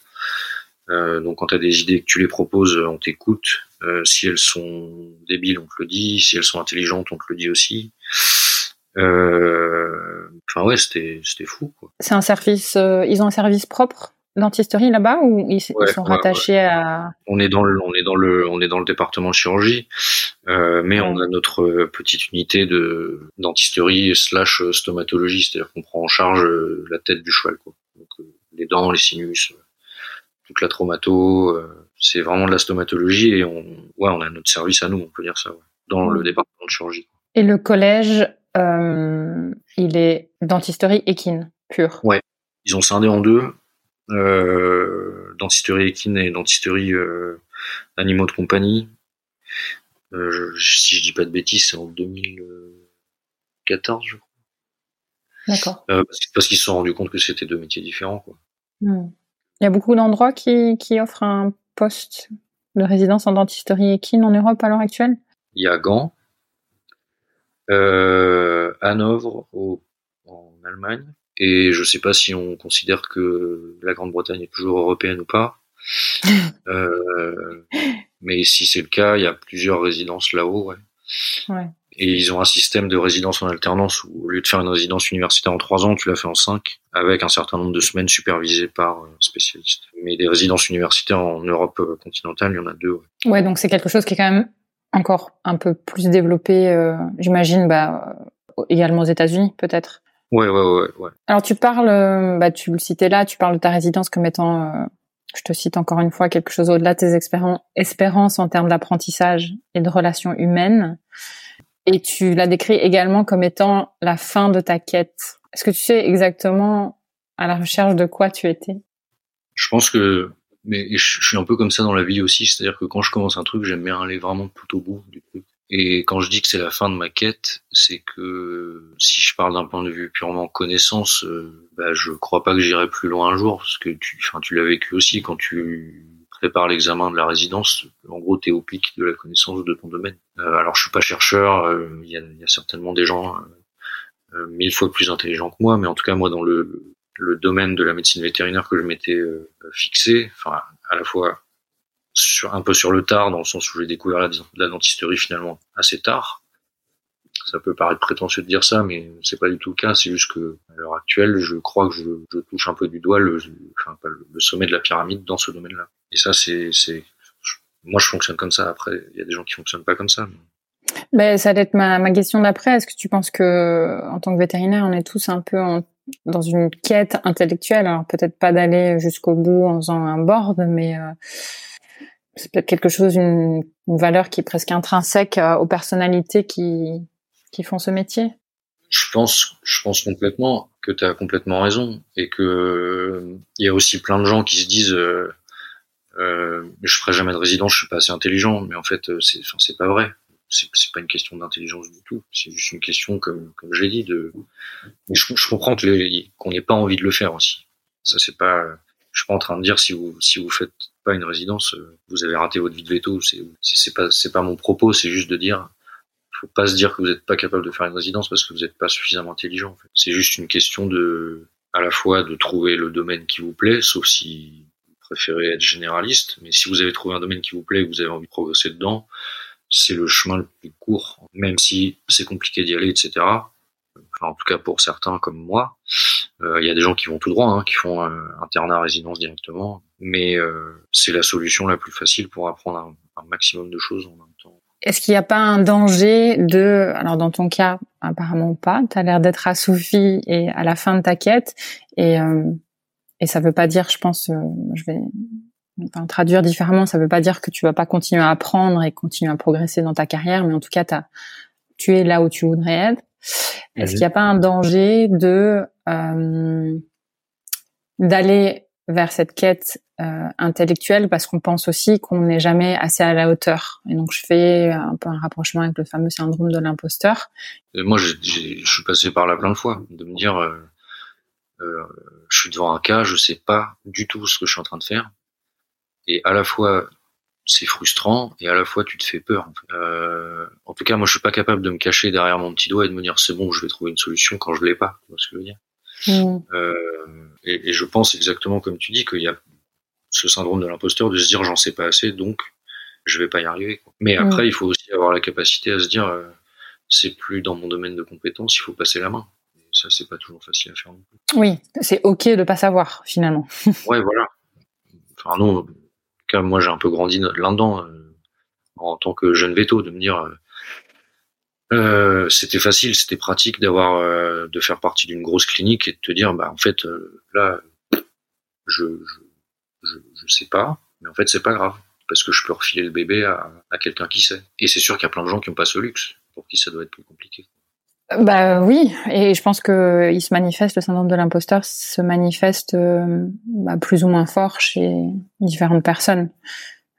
Euh, donc quand tu as des idées que tu les proposes, on t'écoute. Euh, si elles sont débiles, on te le dit. Si elles sont intelligentes, on te le dit aussi. Euh, enfin ouais, c'était fou. C'est un service. Ils ont un service propre? Dentisterie là-bas ou ils, sont rattachés à On est dans le on est dans le on est dans le département de chirurgie, euh, mais on a notre petite unité de dentisterie slash stomatologie, c'est-à-dire qu'on prend en charge la tête du cheval, quoi. Donc les dents, les sinus toute la traumato. Euh, c'est vraiment de la stomatologie et on, ouais, on a notre service à nous, on peut dire ça, dans le département de chirurgie. Et le collège, euh, il est dentisterie équine pure. Ouais, ils ont scindé en deux, euh, dentisterie équine et dentisterie euh, animaux de compagnie. Euh, je, si je dis pas de bêtises, c'est en 2014, je crois. D'accord. Euh, parce, qu'ils se sont rendus compte que c'était deux métiers différents, quoi. Hmm. Il y a beaucoup d'endroits qui, qui offrent un poste de résidence en dentisterie équine en Europe à l'heure actuelle? Il y a Gand, euh, Hanovre au, en Allemagne, et je ne sais pas si on considère que la Grande-Bretagne est toujours européenne ou pas. euh, mais si c'est le cas, il y a plusieurs résidences là-haut. Ouais. ouais. Et ils ont un système de résidence en alternance où au lieu de faire une résidence universitaire en trois ans, tu l'as fait en cinq, avec un certain nombre de semaines supervisées par un spécialiste. Mais des résidences universitaires en Europe euh, continentale, il y en a deux. Ouais, ouais donc c'est quelque chose qui est quand même encore un peu plus développé, euh, j'imagine, bah, également aux États-Unis, peut-être. Ouais, ouais, ouais, ouais. Alors tu parles, euh, bah, tu le citais là, tu parles de ta résidence comme étant, euh, je te cite encore une fois, quelque chose au-delà de tes espérances en termes d'apprentissage et de relations humaines. Et tu l'as décrit également comme étant la fin de ta quête. Est-ce que tu sais exactement à la recherche de quoi tu étais? Je pense que, mais je suis un peu comme ça dans la vie aussi, c'est-à-dire que quand je commence un truc, j'aime bien aller vraiment tout au bout du truc. Et quand je dis que c'est la fin de ma quête, c'est que si je parle d'un point de vue purement connaissance, euh, bah, je crois pas que j'irai plus loin un jour, parce que tu, tu l'as vécu aussi quand tu prépare l'examen de la résidence, en gros, tu es au pic de la connaissance de ton domaine. Euh, alors, je suis pas chercheur, euh, il y, a, certainement des gens euh, mille fois plus intelligents que moi, mais en tout cas, moi, dans le, le domaine de la médecine vétérinaire que je m'étais fixé, enfin, à la fois sur, un peu sur le tard, dans le sens où j'ai découvert la, dentisterie finalement assez tard, ça peut paraître prétentieux de dire ça, mais c'est pas du tout le cas. C'est juste que à l'heure actuelle, je crois que je, touche un peu du doigt le, enfin, le sommet de la pyramide dans ce domaine-là. Et ça, c'est, c'est, moi, je fonctionne comme ça. Après, il y a des gens qui fonctionnent pas comme ça. Mais... Ben, ça va être ma, question d'après. Est-ce que tu penses que, en tant que vétérinaire, on est tous un peu dans une quête intellectuelle? Alors peut-être pas d'aller jusqu'au bout en faisant un board, mais euh, c'est peut-être quelque chose, une, une, valeur qui est presque intrinsèque euh, aux personnalités qui qui font ce métier Je pense, je pense complètement que tu as complètement raison et que il y a aussi plein de gens qui se disent euh, euh, je ferai jamais de résidence, je suis pas assez intelligent, mais en fait euh, c'est, enfin c'est pas vrai. C'est, pas une question d'intelligence du tout. C'est juste une question, comme comme j'ai dit, de. Je comprends que les, qu'on n'ait pas envie de le faire aussi. Ça c'est pas, je suis pas en train de dire si vous si vous faites pas une résidence, euh, vous avez raté votre vie de veto. C'est c'est pas c'est pas mon propos, c'est juste de dire faut pas se dire que vous n'êtes pas capable de faire une résidence parce que vous n'êtes pas suffisamment intelligent. C'est juste une question de à la fois de trouver le domaine qui vous plaît, sauf si vous préférez être généraliste, mais si vous avez trouvé un domaine qui vous plaît et que vous avez envie de progresser dedans, c'est le chemin le plus court, même si c'est compliqué d'y aller, etc. En tout cas pour certains comme moi, euh, il y a des gens qui vont tout droit, hein, qui font internat résidence directement, mais euh, c'est la solution la plus facile pour apprendre un, maximum de choses en même temps. Est-ce qu'il n'y a pas un danger de, alors dans ton cas, apparemment pas, tu as l'air d'être assouvi et à la fin de ta quête, et, euh, et ça veut pas dire, je pense, euh, je vais enfin, traduire différemment, ça veut pas dire que tu vas pas continuer à apprendre et continuer à progresser dans ta carrière, mais en tout cas, as, tu es là où tu voudrais être. Est-ce qu'il n'y a pas un danger de euh, d'aller vers cette quête euh, intellectuelle parce qu'on pense aussi qu'on n'est jamais assez à la hauteur? Et donc je fais un peu un rapprochement avec le fameux syndrome de l'imposteur. Moi, je suis passé par là plein de fois, de me dire, euh, euh, je suis devant un cas, je sais pas du tout ce que je suis en train de faire, et à la fois c'est frustrant et à la fois tu te fais peur. Euh, en tout cas, moi, je suis pas capable de me cacher derrière mon petit doigt et de me dire c'est bon, je vais trouver une solution quand je l'ai pas. Tu vois ce que je veux dire? Mmh. euh, et, et, je pense exactement comme tu dis qu'il y a ce syndrome de l'imposteur de se dire j'en sais pas assez, donc je vais pas y arriver. Quoi. Mais après, mmh. il faut aussi avoir la capacité à se dire euh, c'est plus dans mon domaine de compétence, il faut passer la main. Et ça, c'est pas toujours facile à faire non plus. Oui, c'est ok de pas savoir finalement. ouais, voilà. Enfin non, moi j'ai un peu grandi là-dedans euh, en tant que jeune veto, de me dire euh, euh, c'était facile, c'était pratique d'avoir de faire partie d'une grosse clinique et de te dire bah en fait là je, je, je, je sais pas, mais en fait c'est pas grave parce que je peux refiler le bébé à, à quelqu'un qui sait. Et c'est sûr qu'il y a plein de gens qui n'ont pas ce luxe, pour qui ça doit être plus compliqué. Bah oui, et je pense que il se manifeste le syndrome de l'imposteur se manifeste euh, bah, plus ou moins fort chez différentes personnes.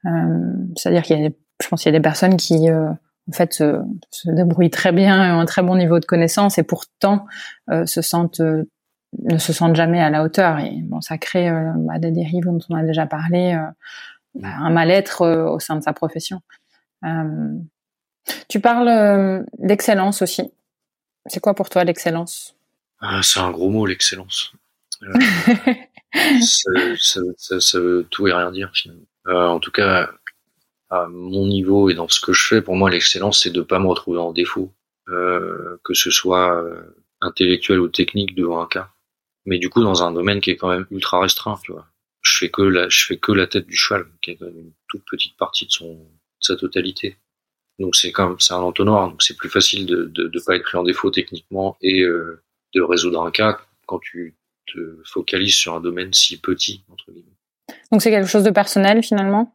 Euh, C'est-à-dire qu'il y a, je pense qu'il y a des personnes qui euh, en fait se, débrouillent très bien ont un très bon niveau de connaissance et pourtant euh, se sentent ne se sentent jamais à la hauteur et bon ça crée bah, des dérives dont on a déjà parlé, bah, un mal-être au sein de sa profession. tu parles d'excellence aussi. C'est quoi pour toi l'excellence? Ah, C'est un gros mot, l'excellence. Euh, ça, ça, ça, ça, veut tout et rien dire finalement. Euh, en tout cas, à mon niveau et dans ce que je fais, pour moi, l'excellence, c'est de pas me retrouver en défaut, euh, que ce soit intellectuel ou technique devant un cas. Mais du coup, dans un domaine qui est quand même ultra restreint, tu vois. Je fais que la, je fais que la tête du cheval, qui est quand même une toute petite partie de son, de sa totalité. Donc c'est comme c'est un entonnoir, donc c'est plus facile de, de de pas être pris en défaut techniquement et euh, de résoudre un cas quand tu te focalises sur un domaine si petit entre guillemets. Donc c'est quelque chose de personnel finalement?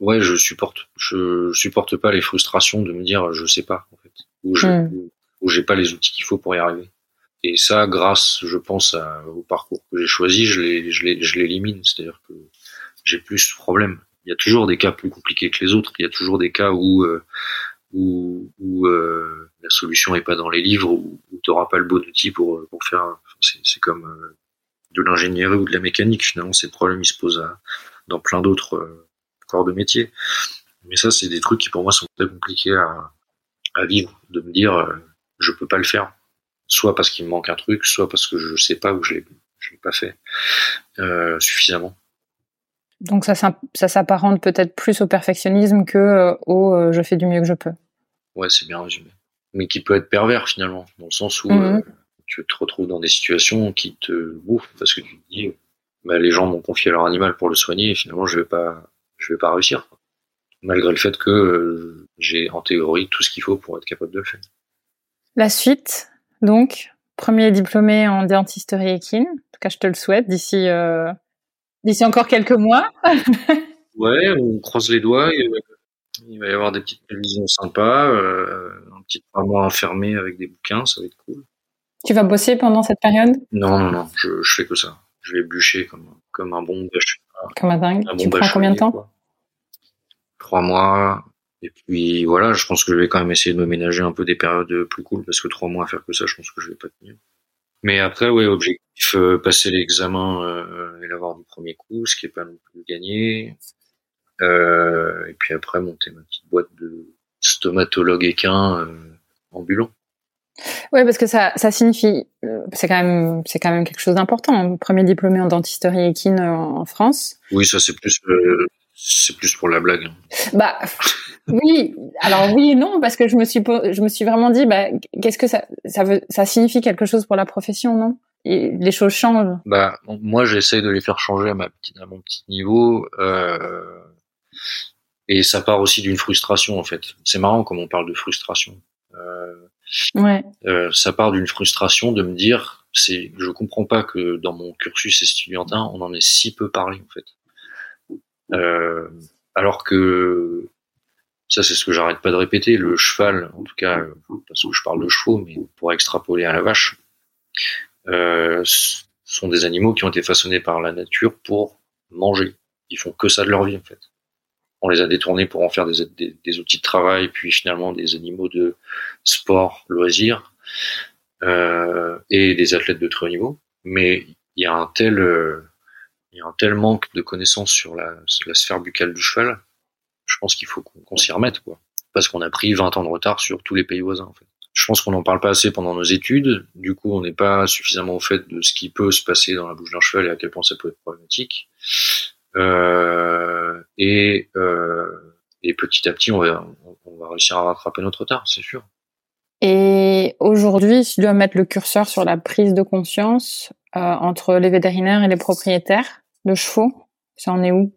Ouais, je supporte. Je, supporte pas les frustrations de me dire je sais pas en fait ou je mm. ou, j'ai pas les outils qu'il faut pour y arriver. Et ça, grâce, je pense, à, au parcours que j'ai choisi, je les, je l'élimine. C'est-à-dire que j'ai plus ce problème il y a toujours des cas plus compliqués que les autres. Il y a toujours des cas où euh, où, euh, la solution est pas dans les livres, où, tu n'auras pas le bon outil pour pour faire. C'est comme euh, de l'ingénierie ou de la mécanique. Finalement, ces problèmes ils se posent à, dans plein d'autres euh, corps de métier. Mais ça, c'est des trucs qui pour moi sont très compliqués à, à vivre. De me dire, euh, je peux pas le faire, soit parce qu'il me manque un truc, soit parce que je sais pas ou je l'ai je l'ai pas fait euh, suffisamment. Donc ça, ça s'apparente peut-être plus au perfectionnisme que euh, au euh, je fais du mieux que je peux. Ouais, c'est bien résumé. Mais qui peut être pervers finalement, dans le sens où mmh. euh, tu te retrouves dans des situations qui te bouffent parce que tu te dis, bah, les gens m'ont confié leur animal pour le soigner et finalement je vais pas, je vais pas réussir. Malgré le fait que euh, j'ai en théorie tout ce qu'il faut pour être capable de le faire. La suite, donc, premier diplômé en dentisterie équine. En tout cas, je te le souhaite d'ici D'ici encore quelques mois. ouais, on croise les doigts. Et, il va y avoir des petites prévisions sympas, euh, un petit trois mois enfermé avec des bouquins, ça va être cool. Tu vas bosser pendant cette période? Non, non, non, je, je fais que ça. Je vais bûcher comme, comme un bon bâche. Comme un dingue. Un bon tu prends combien de temps? Trois mois. Et puis voilà, je pense que je vais quand même essayer de me ménager un peu des périodes plus cool parce que trois mois à faire que ça, je pense que je vais pas tenir. Mais après, ouais, objectif, euh, passer l'examen euh, et l'avoir du premier coup, ce qui est pas non plus gagné. Euh, et puis après, monter ma petite boîte de stomatologue équin euh, ambulant. Oui, parce que ça, ça signifie, euh, c'est quand même, c'est quand même quelque chose d'important. Premier diplômé en dentisterie équine en France. Oui, ça c'est plus, euh, c'est plus pour la blague. hein. Bah oui, alors oui et non parce que je me suis je me suis vraiment dit bah qu'est-ce que ça ça veut ça signifie quelque chose pour la profession non? Et les choses changent. Bah, moi, j'essaye de les faire changer à, ma petite, à mon petit niveau. Euh, et ça part aussi d'une frustration, en fait. C'est marrant comme on parle de frustration. Euh, Ouais. euh, ça part d'une frustration de me dire, c'est, je comprends pas que dans mon cursus estudiantin, on en ait si peu parlé, en fait. Euh, alors que ça, c'est ce que j'arrête pas de répéter. Le cheval, en tout cas, euh, parce que je parle de chevaux, mais pour extrapoler à la vache, euh, sont des animaux qui ont été façonnés par la nature pour manger. Ils font que ça de leur vie, en fait. On les a détournés pour en faire des, des, des outils de travail, puis finalement des animaux de sport, loisirs, euh, et des athlètes de très haut niveau. Mais il y a un tel, euh, il y a un tel manque de connaissances sur la, sphère buccale du cheval. Je pense qu'il faut qu'on qu'on s'y remette, quoi. Parce qu'on a pris 20 ans de retard sur tous les pays voisins, en fait. Je pense qu'on n'en parle pas assez pendant nos études. Du coup, on n'est pas suffisamment au fait de ce qui peut se passer dans la bouche d'un cheval et à quel point ça peut être problématique. Euh, et, euh, et petit à petit, on va, on va réussir à rattraper notre retard, c'est sûr. Et aujourd'hui, si tu dois mettre le curseur sur la prise de conscience euh, entre les vétérinaires et les propriétaires de chevaux, ça en est où?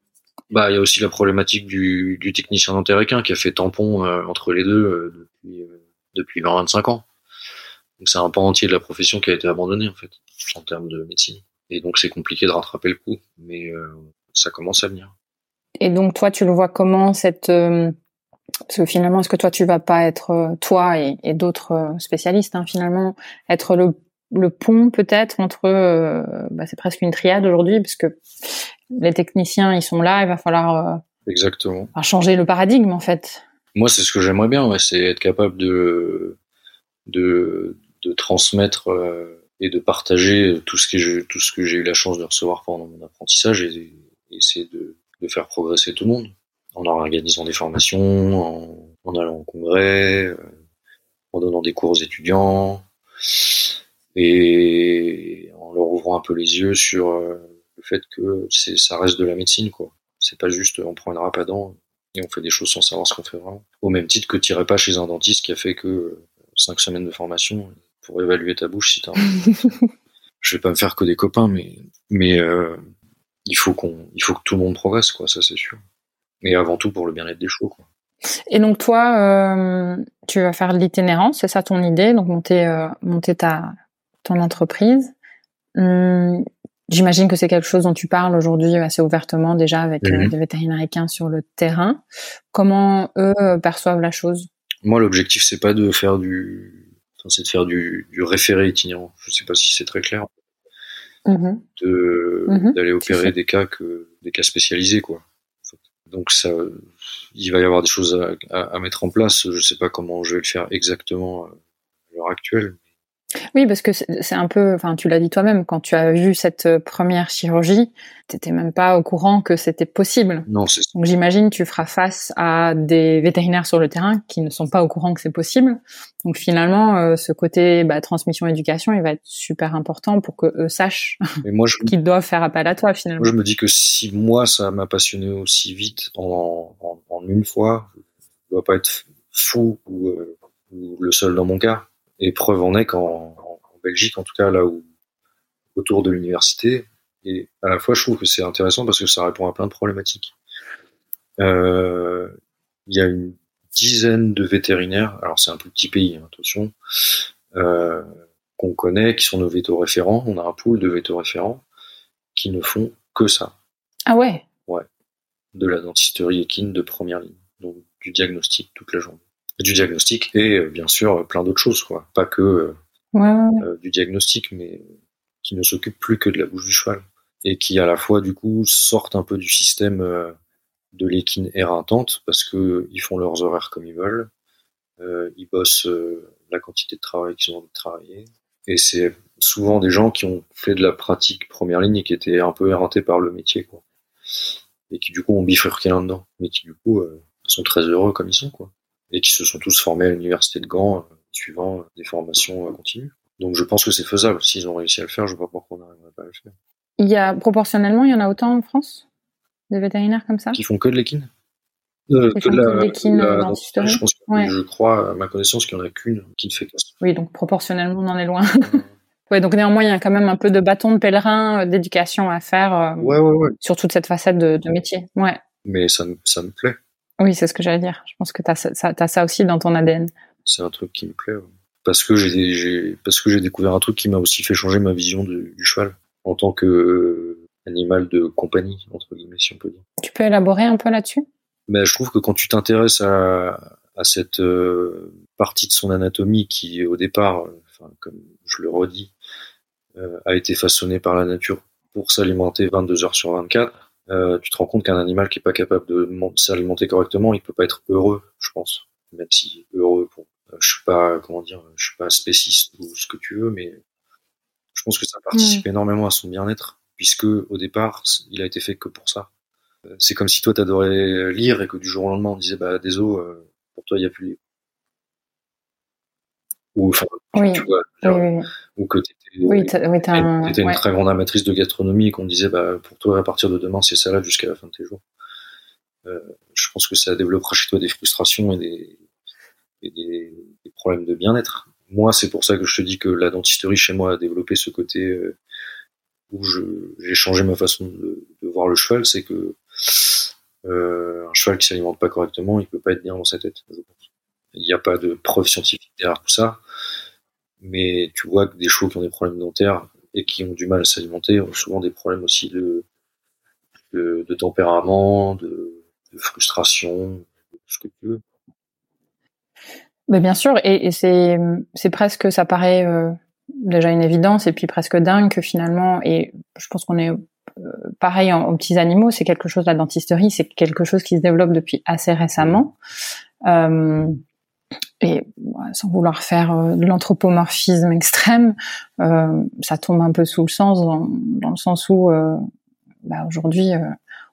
Bah, il y a aussi la problématique du, du technicien équin qui a fait tampon euh, entre les deux euh, depuis, euh, depuis 20-25 ans. Donc c'est un pan entier de la profession qui a été abandonné en fait, en termes de médecine. Et donc c'est compliqué de rattraper le coup, mais euh, ça commence à venir. Et donc toi, tu le vois comment cette euh, parce que finalement, est-ce que toi, tu vas pas être euh, toi et, et d'autres euh, spécialistes, hein, finalement, être le, le pont peut-être entre, euh, bah, c'est presque une triade aujourd'hui, parce que les techniciens, ils sont là, il va falloir euh, Exactement. changer le paradigme en fait. Moi, c'est ce que j'aimerais bien, ouais, c'est être capable de, de, de transmettre euh, et de partager tout ce que j'ai, tout ce que j'ai eu la chance de recevoir pendant mon apprentissage et, et essayer de, de faire progresser tout le monde en organisant des formations, en, en allant au congrès, euh, en donnant des cours aux étudiants et en leur ouvrant un peu les yeux sur euh, le fait que c'est, ça reste de la médecine, quoi. C'est pas juste on prend une râpe à dents et on fait des choses sans savoir ce qu'on fait vraiment. Au même titre que t'irais pas chez un dentiste qui a fait que euh, cinq semaines de formation pour évaluer ta bouche si t'as. Je vais pas me faire que des copains, mais mais euh, il faut qu'on, il faut que tout le monde progresse, quoi. Ça c'est sûr. Mais avant tout pour le bien-être des chevaux, quoi. Et donc toi, euh, tu vas faire de l'itinérance, c'est ça ton idée, donc monter, euh, monter ta ton entreprise. Hum, J'imagine que c'est quelque chose dont tu parles aujourd'hui assez ouvertement déjà avec euh, Mhm. des vétérinaires équins sur le terrain. Comment eux euh, perçoivent la chose? Moi, l'objectif c'est pas de faire du, enfin, c'est de faire du, du référé itinérant. Je sais pas si c'est très clair. Mhm. de Mhm, d'aller opérer des cas que des cas spécialisés quoi. Donc ça, il va y avoir des choses à, à, mettre en place. Je sais pas comment je vais le faire exactement euh, à l'heure actuelle. Oui, parce que c'est un peu, enfin, tu l'as dit toi-même, quand tu as vu cette euh, première chirurgie, t'étais même pas au courant que c'était possible. Non, c'est Donc j'imagine tu feras face à des vétérinaires sur le terrain qui ne sont pas au courant que c'est possible. Donc finalement, euh, ce côté bah, transmission éducation, il va être super important pour que eux sachent mais moi je, qu'ils doivent faire appel à toi finalement. moi je me dis que si moi ça m'a passionné aussi vite en, en, en une fois, je dois pas être fou ou, euh, ou le seul dans mon cas. Et preuve en est qu'en en, en Belgique, en tout cas là où autour de l'université, et à la fois je trouve que c'est intéressant parce que ça répond à plein de problématiques. Euh, Il y a une dizaine de vétérinaires, alors c'est un plus petit pays, hein, attention, euh, qu'on connaît, qui sont nos vétos référents. On a un pool de vétos référents qui ne font que ça, Ah ouais. de la dentisterie équine de première ligne, donc du diagnostic toute la journée. Du diagnostic et euh, bien sûr plein d'autres choses, quoi. Pas que euh, Ouais, ouais, ouais. euh, du diagnostic, mais qui ne s'occupent plus que de la bouche du cheval et qui à la fois du coup sortent un peu du système de l'équine éreintante parce que ils font leurs horaires comme ils veulent, euh, ils bossent euh, la quantité de travail qu'ils ont envie de travailler Et c'est souvent des gens qui ont fait de la pratique première ligne et qui étaient un peu éreintés par le métier, quoi. Et qui du coup ont bifurqué là-dedans, mais qui du coup euh, sont très heureux comme ils sont, quoi. Et qui se sont tous formés à l'université de Gand, euh, suivant des formations continues. Donc je pense que c'est faisable. S'ils ont réussi à le faire, je vois pas pourquoi on n'arriverait pas à le faire. Il y a proportionnellement, il y en a autant en France des vétérinaires comme ça? Qui font que de l'équine? Euh, que de la, Je, pense je crois, à ma connaissance, qu'il n'y en a qu'une qui ne fait que ça. Oui, donc proportionnellement, on en est loin. ouais, donc néanmoins, il y a quand même un peu de bâton de pèlerin, euh, d'éducation à faire euh, ouais, ouais, ouais. sur toute cette facette de, de métier. Ouais. Mais ça, ça me plaît. Oui, c'est ce que j'allais dire. Je pense que tu as, as, ça aussi dans ton ADN. C'est un truc qui me plaît. Parce que j'ai parce que j'ai découvert un truc qui m'a aussi fait changer ma vision de, du cheval en tant que animal de compagnie entre guillemets si on peut dire. Tu peux élaborer un peu là-dessus? Mais je trouve que quand tu t'intéresses à, à cette euh, partie de son anatomie qui au départ, enfin, comme je le redis, euh, a été façonnée par la nature pour s'alimenter 22 heures sur 24, euh, tu te rends compte qu'un animal qui est pas capable de s'alimenter correctement, il peut pas être heureux, je pense. Même si heureux, pour, je suis pas, comment dire, je suis pas spéciste ou ce que tu veux, mais je pense que ça participe mmh. énormément à son bien-être puisque au départ, il a été fait que pour ça. Euh, c'est comme si toi t'adorais lire et que du jour au lendemain on disait bah désolé, euh, pour toi il y a plus. Ou enfin, tu vois, ou que t'étais oui, une très grande amatrice de gastronomie et qu'on disait bah pour toi à partir de demain c'est salade jusqu'à la fin de tes jours. Euh, je pense que ça développera chez toi des frustrations et des, et des, des problèmes de bien-être. Moi, c'est pour ça que je te dis que la dentisterie chez moi a développé ce côté euh, où j'ai changé ma façon de, de voir le cheval, c'est que euh, un cheval qui s'alimente pas correctement, il peut pas être bien dans sa tête. Je pense. Il n'y a pas de preuves scientifiques derrière tout ça, mais tu vois que des chevaux qui ont des problèmes dentaires et qui ont du mal à s'alimenter ont souvent des problèmes aussi de, de, de tempérament, de, de, frustration, ce que tu veux. Mais bien sûr, et, et c'est presque, ça paraît euh, déjà une évidence et puis presque dingue que finalement, et je pense qu'on est euh, pareil aux petits animaux, c'est quelque chose, la dentisterie, c'est quelque chose qui se développe depuis assez récemment. Euh, et sans vouloir faire euh, de l'anthropomorphisme extrême, euh, ça tombe un peu sous le sens, dans, le sens où euh, bah aujourd'hui,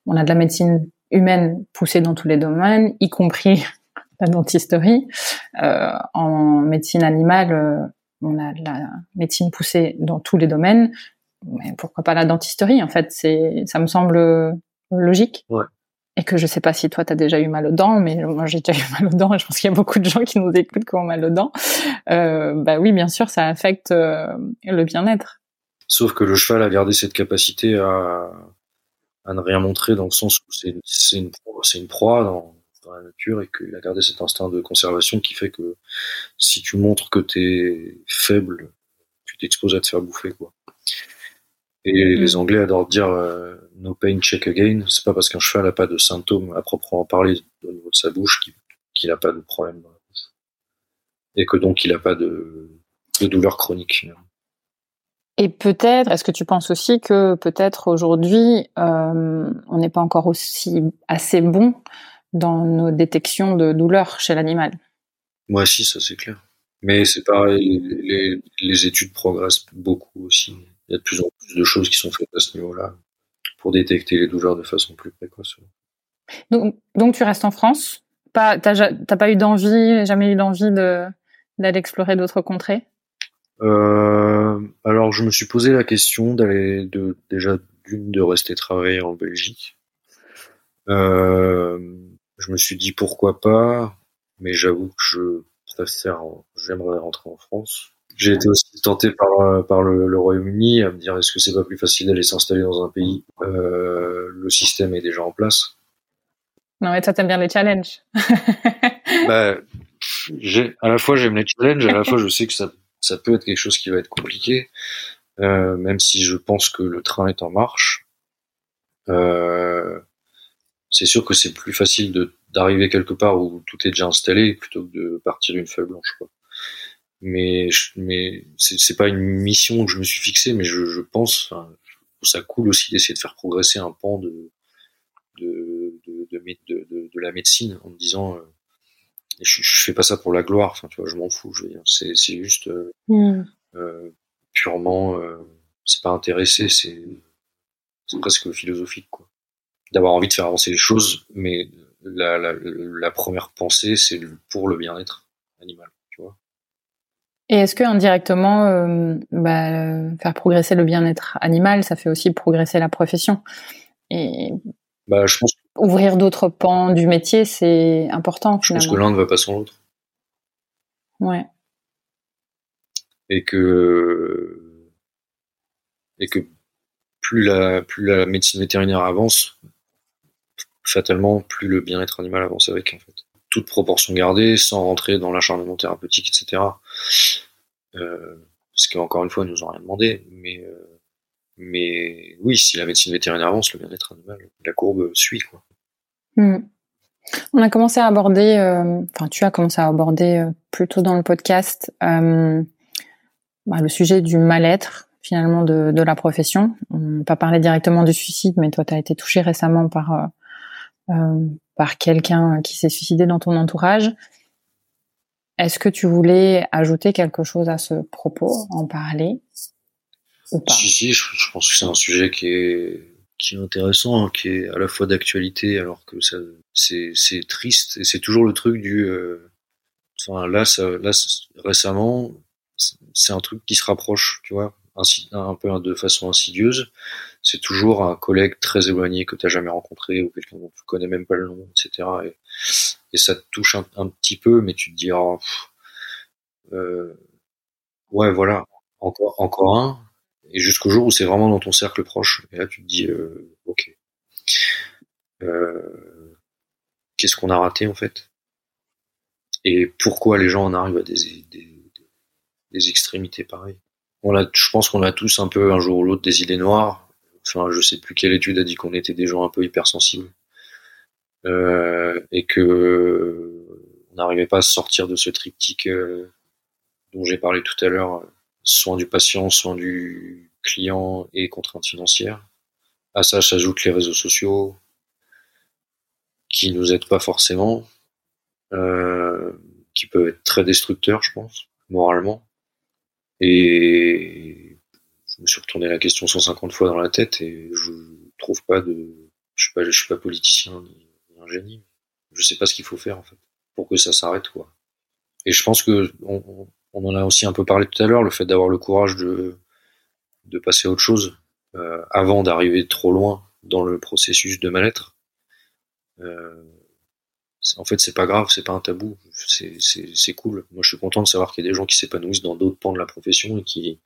on a de la médecine humaine poussée dans tous les domaines, y compris la dentisterie. en médecine animale, on a de la médecine poussée dans tous les domaines, mais pourquoi pas la dentisterie En fait, c'est, ça me semble logique. Ouais. Et que je sais pas si toi t'as déjà eu mal aux dents, mais moi j'ai déjà eu mal aux dents et je pense qu'il y a beaucoup de gens qui nous écoutent qui ont mal aux dents. Euh, bah oui, bien sûr, ça affecte euh, le bien-être. Sauf que le cheval a gardé cette capacité à, à ne rien montrer dans le sens où c'est, une, une proie dans, la nature et qu'il a gardé cet instinct de conservation qui fait que si tu montres que tu es faible, tu t'exposes à te faire bouffer quoi. Et mm. les Anglais adorent dire euh, no pain check again. C'est pas parce qu'un cheval n'a pas de symptômes à proprement parler au niveau de sa bouche qu'il n'a pas de problème dans la bouche et que donc il n'a pas de, de douleur chronique. Et peut-être, est-ce que tu penses aussi que peut-être aujourd'hui, euh, on n'est pas encore aussi assez bon dans nos détections de douleur chez l'animal? Moi, si, ça c'est clair. Mais c'est pareil, les, les, études progressent beaucoup aussi. Il y a de plus en plus de choses qui sont faites à ce niveau-là pour détecter les douleurs de façon plus précoce. Donc, donc tu restes en France? Pas, T'as pas eu d'envie, jamais eu d'envie d'aller explorer d'autres contrées? Euh, Alors, je me suis posé la question d'aller de déjà d'une de rester travailler en Belgique. Euh, je me suis dit pourquoi pas, mais j'avoue que je j'aimerais rentrer en France. J'ai été aussi tenté par, par le, le Royaume-Uni à me dire est-ce que c'est pas plus facile d'aller s'installer dans un pays euh, le système est déjà en place? Non mais toi t'aimes bien les challenges. bah, j'ai à la fois j'aime les challenges, à la fois je sais que ça ça peut être quelque chose qui va être compliqué, euh, même si je pense que le train est en marche. Euh, c'est sûr que c'est plus facile de d'arriver quelque part où tout est déjà installé plutôt que de partir d'une feuille blanche quoi. Mais mais c'est pas une mission que je me suis fixée mais je, je pense enfin, ça cool aussi d'essayer de faire progresser un pan de de de, de, de, de la médecine en me disant euh, je, je, fais pas ça pour la gloire enfin tu vois je m'en fous je veux dire c'est c'est juste euh, mm. purement, c'est pas intéressé, c'est presque philosophique, quoi. D'avoir envie de faire avancer les choses, mais la, la, la première pensée, c'est pour le bien-être animal. Et est-ce que indirectement, euh, bah, faire progresser le bien-être animal, ça fait aussi progresser la profession? Et bah, je pense ouvrir d'autres pans du métier, c'est important. Je pense que l'un ne va pas sans l'autre. Ouais. Et que et que plus la plus la médecine vétérinaire avance, fatalement, plus le bien-être animal avance avec, en fait. Toute proportion gardée, sans rentrer dans l'acharnement thérapeutique, etc. Euh, parce qu'encore une fois, ils nous ont rien demandé, mais, euh, mais oui, si la médecine vétérinaire avance, le bien-être animal, la courbe suit, quoi. Hmm. On a commencé à aborder, euh, enfin, tu as commencé à aborder plutôt dans le podcast bah, le sujet du mal-être finalement de, la profession. On n'a pas parlé directement du suicide, mais toi, tu as été touché récemment par par quelqu'un qui s'est suicidé dans ton entourage. Est-ce que tu voulais ajouter quelque chose à ce propos, en parler ou pas? Si, si, je, pense que c'est un sujet qui est, qui est intéressant, hein, qui est à la fois d'actualité, alors que ça, c'est, c'est triste, et c'est toujours le truc du... Euh, enfin, là, ça, là, récemment, c'est un truc qui se rapproche, tu vois, un peu de façon insidieuse c'est toujours un collègue très éloigné que tu n'as jamais rencontré ou quelqu'un dont tu connais même pas le nom, etc. Et, ça te touche un, petit peu, mais tu te dis, oh, euh, ouais, voilà, encore, encore un. Et jusqu'au jour où c'est vraiment dans ton cercle proche. Et là, tu te dis, euh, ok, euh, qu'est-ce qu'on a raté en fait? Et pourquoi les gens en arrivent à des, des, des extrémités pareilles? On a, je pense qu'on a tous un peu un jour ou l'autre des idées noires enfin je sais plus quelle étude a dit qu'on était des gens un peu hypersensibles euh, et que on n'arrivait pas à sortir de ce triptyque euh, dont j'ai parlé tout à l'heure, soin du patient, soin du client et contraintes financières. À ça s'ajoutent les réseaux sociaux qui nous aident pas forcément, euh, qui peuvent être très destructeurs, je pense, moralement. Et je me suis retourné la question 150 fois dans la tête et je trouve pas de, je suis pas, je suis pas politicien ni, un génie. Je sais pas ce qu'il faut faire en fait pour que ça s'arrête quoi. Et je pense que on, en a aussi un peu parlé tout à l'heure, le fait d'avoir le courage de de passer à autre chose euh, avant d'arriver trop loin dans le processus de mal-être. Euh, en fait, c'est pas grave, c'est pas un tabou, c'est cool. Moi, je suis content de savoir qu'il y a des gens qui s'épanouissent dans d'autres pans de la profession et qui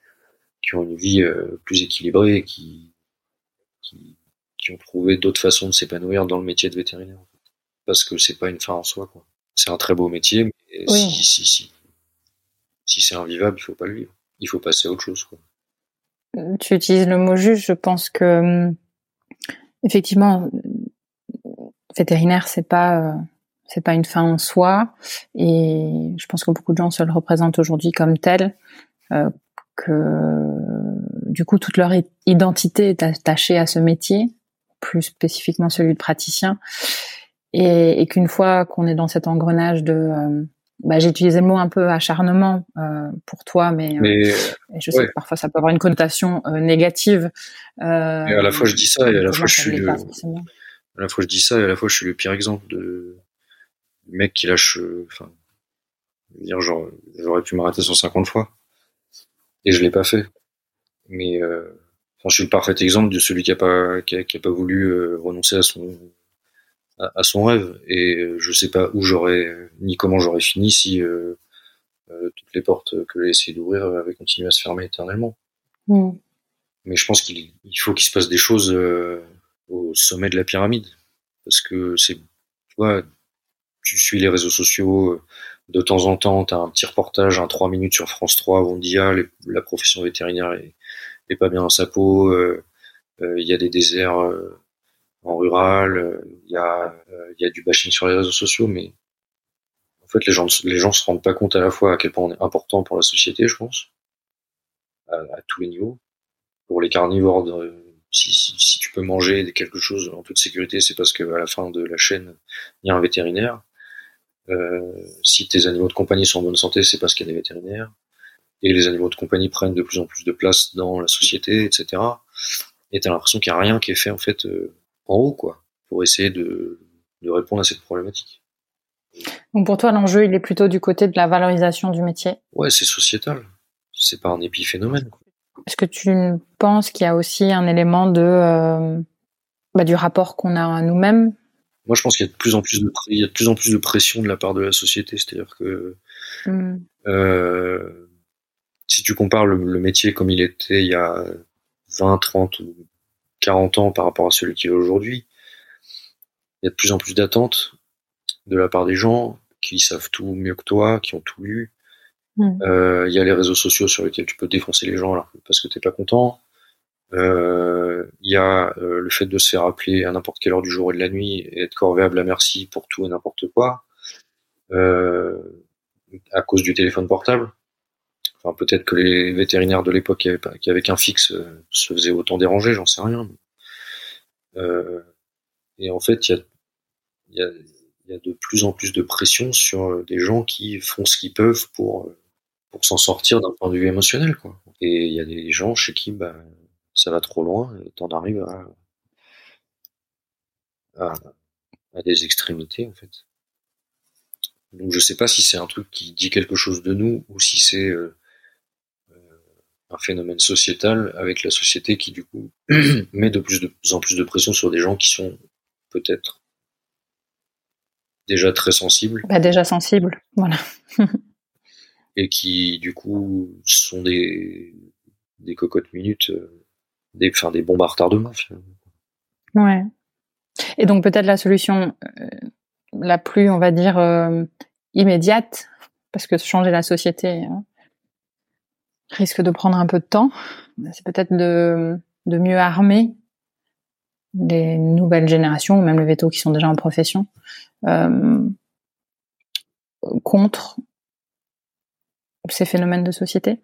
qui ont une vie euh, plus équilibrée, qui, qui, qui ont trouvé d'autres façons de s'épanouir dans le métier de vétérinaire. Parce que c'est pas une fin en soi. Quoi. C'est un très beau métier, mais si, si, si, si c'est invivable, il faut pas le vivre. Il faut passer à autre chose. Quoi. Tu utilises le mot juste. Je pense que hum, effectivement, vétérinaire, c'est pas euh, c'est pas une fin en soi, et je pense que beaucoup de gens se le représentent aujourd'hui comme tel. Euh, que du coup toute leur identité est attachée à ce métier, plus spécifiquement celui de praticien, et, et qu'une fois qu'on est dans cet engrenage de euh, bah, j'ai utilisé le mot un peu acharnement euh, pour toi, mais, euh, je sais que parfois ça peut avoir une connotation négative. et à la fois je dis ça et à la fois je suis le, à la fois je dis ça et à la fois je suis le pire exemple de mec qui lâche. Enfin, dire j'aurais pu m'arrêter 150 fois et je l'ai pas fait. Mais euh, enfin, je suis le parfait exemple de celui qui a pas qui a, qui a pas voulu euh, renoncer à son à, son rêve et je sais pas où j'aurais ni comment j'aurais fini si euh, euh, toutes les portes que j'ai essayé d'ouvrir avaient continué à se fermer éternellement. Mm. Mais je pense qu'il faut qu'il se passe des choses au sommet de la pyramide parce que c'est tu vois tu suis les réseaux sociaux de temps en temps, tu as un petit reportage, un 3 minutes sur France 3 où on dit ah, la profession vétérinaire est, pas bien dans sa peau, euh, euh, il y a des déserts euh, en rural, il y, a, du bashing sur les réseaux sociaux, mais en fait les gens les gens se rendent pas compte à la fois à quel point on est important pour la société, je pense, à, tous les niveaux. Pour les carnivores, si, si, si, tu peux manger quelque chose en toute sécurité, c'est parce qu'à la fin de la chaîne, il y a un vétérinaire. Euh, si tes animaux de compagnie sont en bonne santé, c'est parce qu'il y a des vétérinaires. et les animaux de compagnie prennent de plus en plus de place dans la société, etc. Et t'as l'impression qu'il n'y a rien qui est fait en fait euh, en haut, quoi, pour essayer de, de répondre à cette problématique. Donc pour toi, l'enjeu, il est plutôt du côté de la valorisation du métier. Ouais, c'est sociétal. C'est pas un épiphénomène. Est-ce que tu penses qu'il y a aussi un élément de euh, bah, du rapport qu'on a à nous-mêmes Moi, je pense qu'il y a de plus en plus de il y a de plus en plus de pression de la part de la société. C'est-à-dire que Hmm. euh, si tu compares le, le métier comme il était il y a 20, 30 ou 40 ans par rapport à celui qu'il est aujourd'hui, il y a de plus en plus d'attentes de la part des gens qui savent tout mieux que toi, qui ont tout lu. Mm. Euh, Il y a les réseaux sociaux sur lesquels tu peux défoncer les gens alors, parce que t'es pas content. Euh, Il y a euh, le fait de se faire appeler à n'importe quelle heure du jour et de la nuit et être corvéable à merci pour tout et n'importe quoi. Euh, à cause du téléphone portable. Enfin, peut-être que les vétérinaires de l'époque qui qui avaient qu'un fixe euh, se faisaient autant déranger, j'en sais rien. Euh, et en fait, il y y, a, y a de plus en plus de pression sur euh, des gens qui font ce qu'ils peuvent pour, euh, pour s'en sortir d'un point de vue émotionnel. Quoi. Et il y a des gens chez qui bah, ça va trop loin et t'en arrives à, à, à des extrémités, en fait. Donc je sais pas si c'est un truc qui dit quelque chose de nous ou si c'est euh, euh, un phénomène sociétal avec la société qui du coup met de plus, de plus en plus de pression sur des gens qui sont peut-être déjà très sensibles Bah, déjà sensible, voilà. et qui du coup sont des des cocottes minutes, euh, des enfin des bombes à retardement. Ouais. Et donc peut-être la solution euh, la plus, on va dire, euh, immédiate, parce que changer la société hein, risque de prendre un peu de temps, c'est peut-être de, de mieux armer les nouvelles générations, ou même les vétos qui sont déjà en profession, euh, contre ces phénomènes de société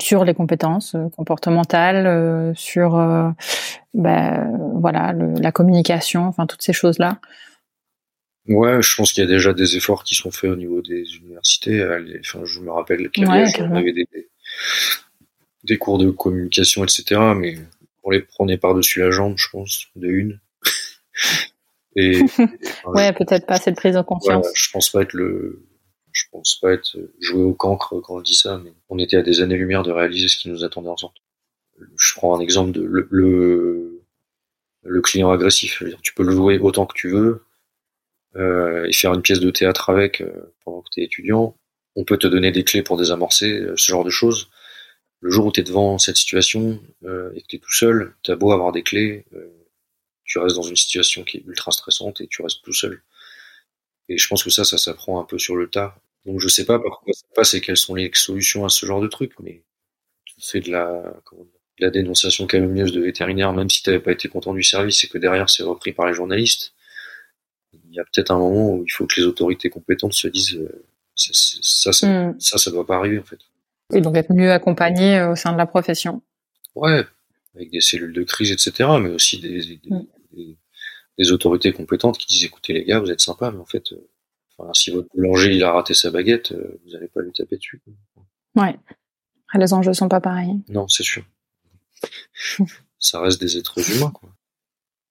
sur les compétences euh, comportementales, euh, sur euh, ben, voilà le- la communication, enfin toutes ces choses là. Ouais, je pense qu'il y a déjà des efforts qui sont faits au niveau des universités. Enfin, je me rappelle qu'à Ouais, on avait des, des cours de communication, etc. Mais on les prenait par-dessus la jambe, je pense, de une. Et Ouais, peut-être pas cette prise de conscience. je pense pas être le, je pense pas être joué au cancre quand on dit ça, mais on était à des années-lumière de réaliser ce qui nous attendait en sorte. Je prends un exemple de le, le, client agressif. Je tu peux le jouer autant que tu veux euh, et faire une pièce de théâtre avec euh, pendant que tu es étudiant. On peut te donner des clés pour désamorcer euh, ce genre de choses. Le jour où tu es devant cette situation euh, et que tu es tout seul, tu as beau avoir des clés, euh, tu restes dans une situation qui est ultra stressante et tu restes tout seul. Et je pense que ça, ça s'apprend un peu sur le tas. Donc je sais pas par quoi ça passe et quelles sont les solutions à ce genre de truc, mais tu fais de la, comment dire, de la dénonciation calomnieuse de vétérinaire, même si tu n'avais pas été content du service et que derrière c'est repris par les journalistes. Il y a peut-être un moment où il faut que les autorités compétentes se disent euh, ça, ça, Hmm. ça, ça doit pas arriver en fait. Et donc être mieux accompagné euh, au sein de la profession. Ouais, avec des cellules de crise, etc., mais aussi des, des, Mm. des- des autorités compétentes qui disent écoutez les gars, vous êtes sympas, mais en fait, euh, enfin, si votre boulanger il a raté sa baguette, euh, vous n'allez pas lui taper dessus. Ouais. Les enjeux sont pas pareils. Non, c'est sûr. Ça reste des êtres humains, quoi.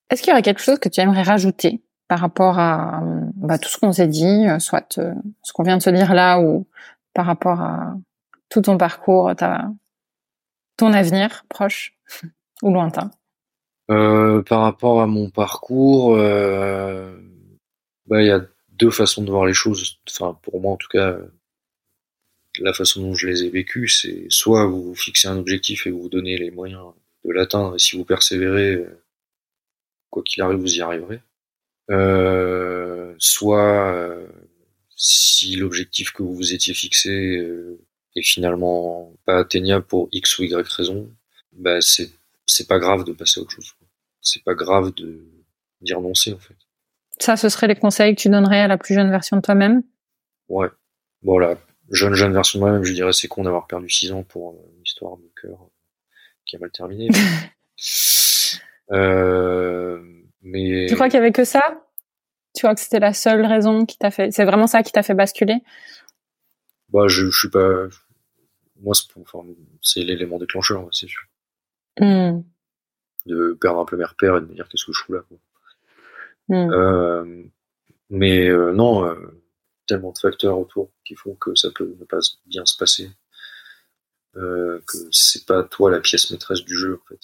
Est-ce qu'il y aurait quelque chose que tu aimerais rajouter par rapport à euh, bah, tout ce qu'on s'est dit, soit euh, ce qu'on vient de se dire là ou par rapport à tout ton parcours, ta, ton avenir proche ou lointain? Euh, par rapport à mon parcours, euh, bah, il y a deux façons de voir les choses. Enfin, pour moi, en tout cas, euh, la façon dont je les ai vécues, c'est soit vous fixez un objectif et vous vous donnez les moyens de l'atteindre, et si vous persévérez, quoi qu'il arrive, vous y arriverez. Soit si l'objectif que vous vous étiez fixé est finalement pas atteignable pour X ou Y raison, bah c'est c'est pas grave de passer à autre chose. C'est pas grave de d'y renoncer en fait. Ça, ce seraient les conseils que tu donnerais à la plus jeune version de toi-même? Ouais. Bon la jeune jeune version de moi-même, je dirais c'est con d'avoir perdu 6 ans pour euh, une histoire de cœur euh, qui a mal terminé. euh, mais Tu crois qu'il y avait que ça? Tu crois que c'était la seule raison qui t'a fait C'est vraiment ça qui t'a fait basculer? Bah je, je suis pas moi, c'est l'élément déclencheur, c'est sûr. Hmm. De perdre un peu mes repères et de me dire qu'est-ce que je fous là. Quoi. Hmm. Euh, mais euh, non, euh, tellement de facteurs autour qui font que ça peut ne pas bien se passer. Euh, que c'est pas toi la pièce maîtresse du jeu en fait.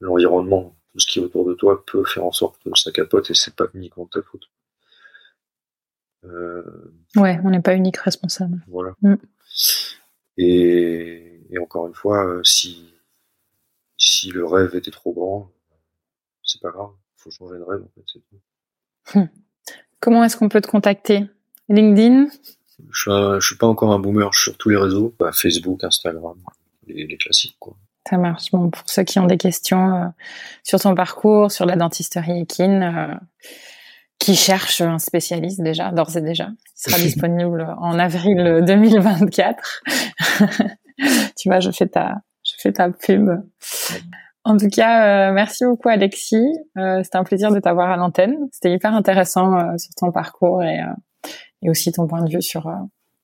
L'environnement, tout ce qui est autour de toi peut faire en sorte que ça capote et c'est pas uniquement ta faute. Euh, Ouais, on n'est pas unique responsable. voilà. Mm. Et, et encore une fois, si si le rêve était trop grand, c'est pas grave, faut changer de rêve en fait. c'est tout. Comment est-ce qu'on peut te contacter? LinkedIn? Je suis, un- je suis pas encore un boomer sur tous les réseaux, bah, Facebook, Instagram, les, les classiques quoi. Ça marche. Bon, pour ceux qui ont des questions euh, sur ton parcours, sur la dentisterie équine, euh, qui cherchent un spécialiste déjà, d'ores et déjà, il sera disponible en avril 2024. tu vois, je fais ta, fais ta pub. En tout cas, euh, merci beaucoup Alexis. Euh, C'était un plaisir de t'avoir à l'antenne. C'était hyper intéressant euh, sur ton parcours et, et aussi ton point de vue sur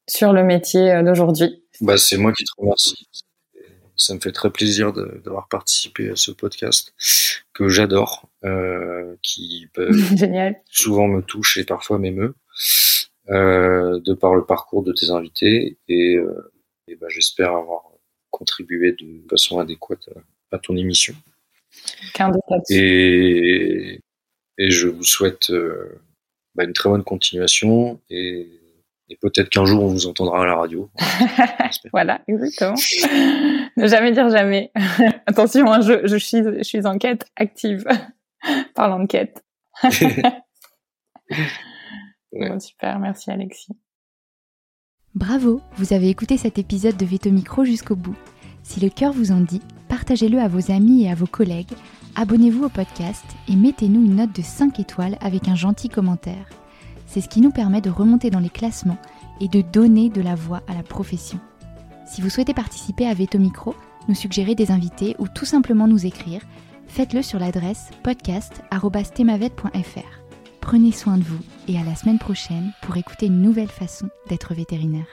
sur le métier d'aujourd'hui. Bah, c'est moi qui te remercie. Ça me fait très plaisir d'avoir participé à ce podcast que j'adore, qui Génial. souvent me touche et parfois m'émeut, de par le parcours de tes invités. Et, et bah, j'espère avoir contribué de façon adéquate à, à ton émission. Et, et je vous souhaite euh, bah, une très bonne continuation et, et peut-être qu'un jour on vous entendra à la radio. Voilà, exactement. ne jamais dire jamais. Attention, hein, je, je, suis, je suis en quête active. Parlant de quête. Ouais. Bon, super, merci Alexis. Bravo, vous avez écouté cet épisode de Veto Micro jusqu'au bout. Si le cœur vous en dit, partagez-le à vos amis et à vos collègues, abonnez-vous au podcast et mettez-nous une note de 5 étoiles avec un gentil commentaire. C'est ce qui nous permet de remonter dans les classements et de donner de la voix à la profession. Si vous souhaitez participer à Veto Micro, nous suggérer des invités ou tout simplement nous écrire, faites-le sur l'adresse podcast.themavet.fr. Prenez soin de vous et à la semaine prochaine pour écouter une nouvelle façon d'être vétérinaire.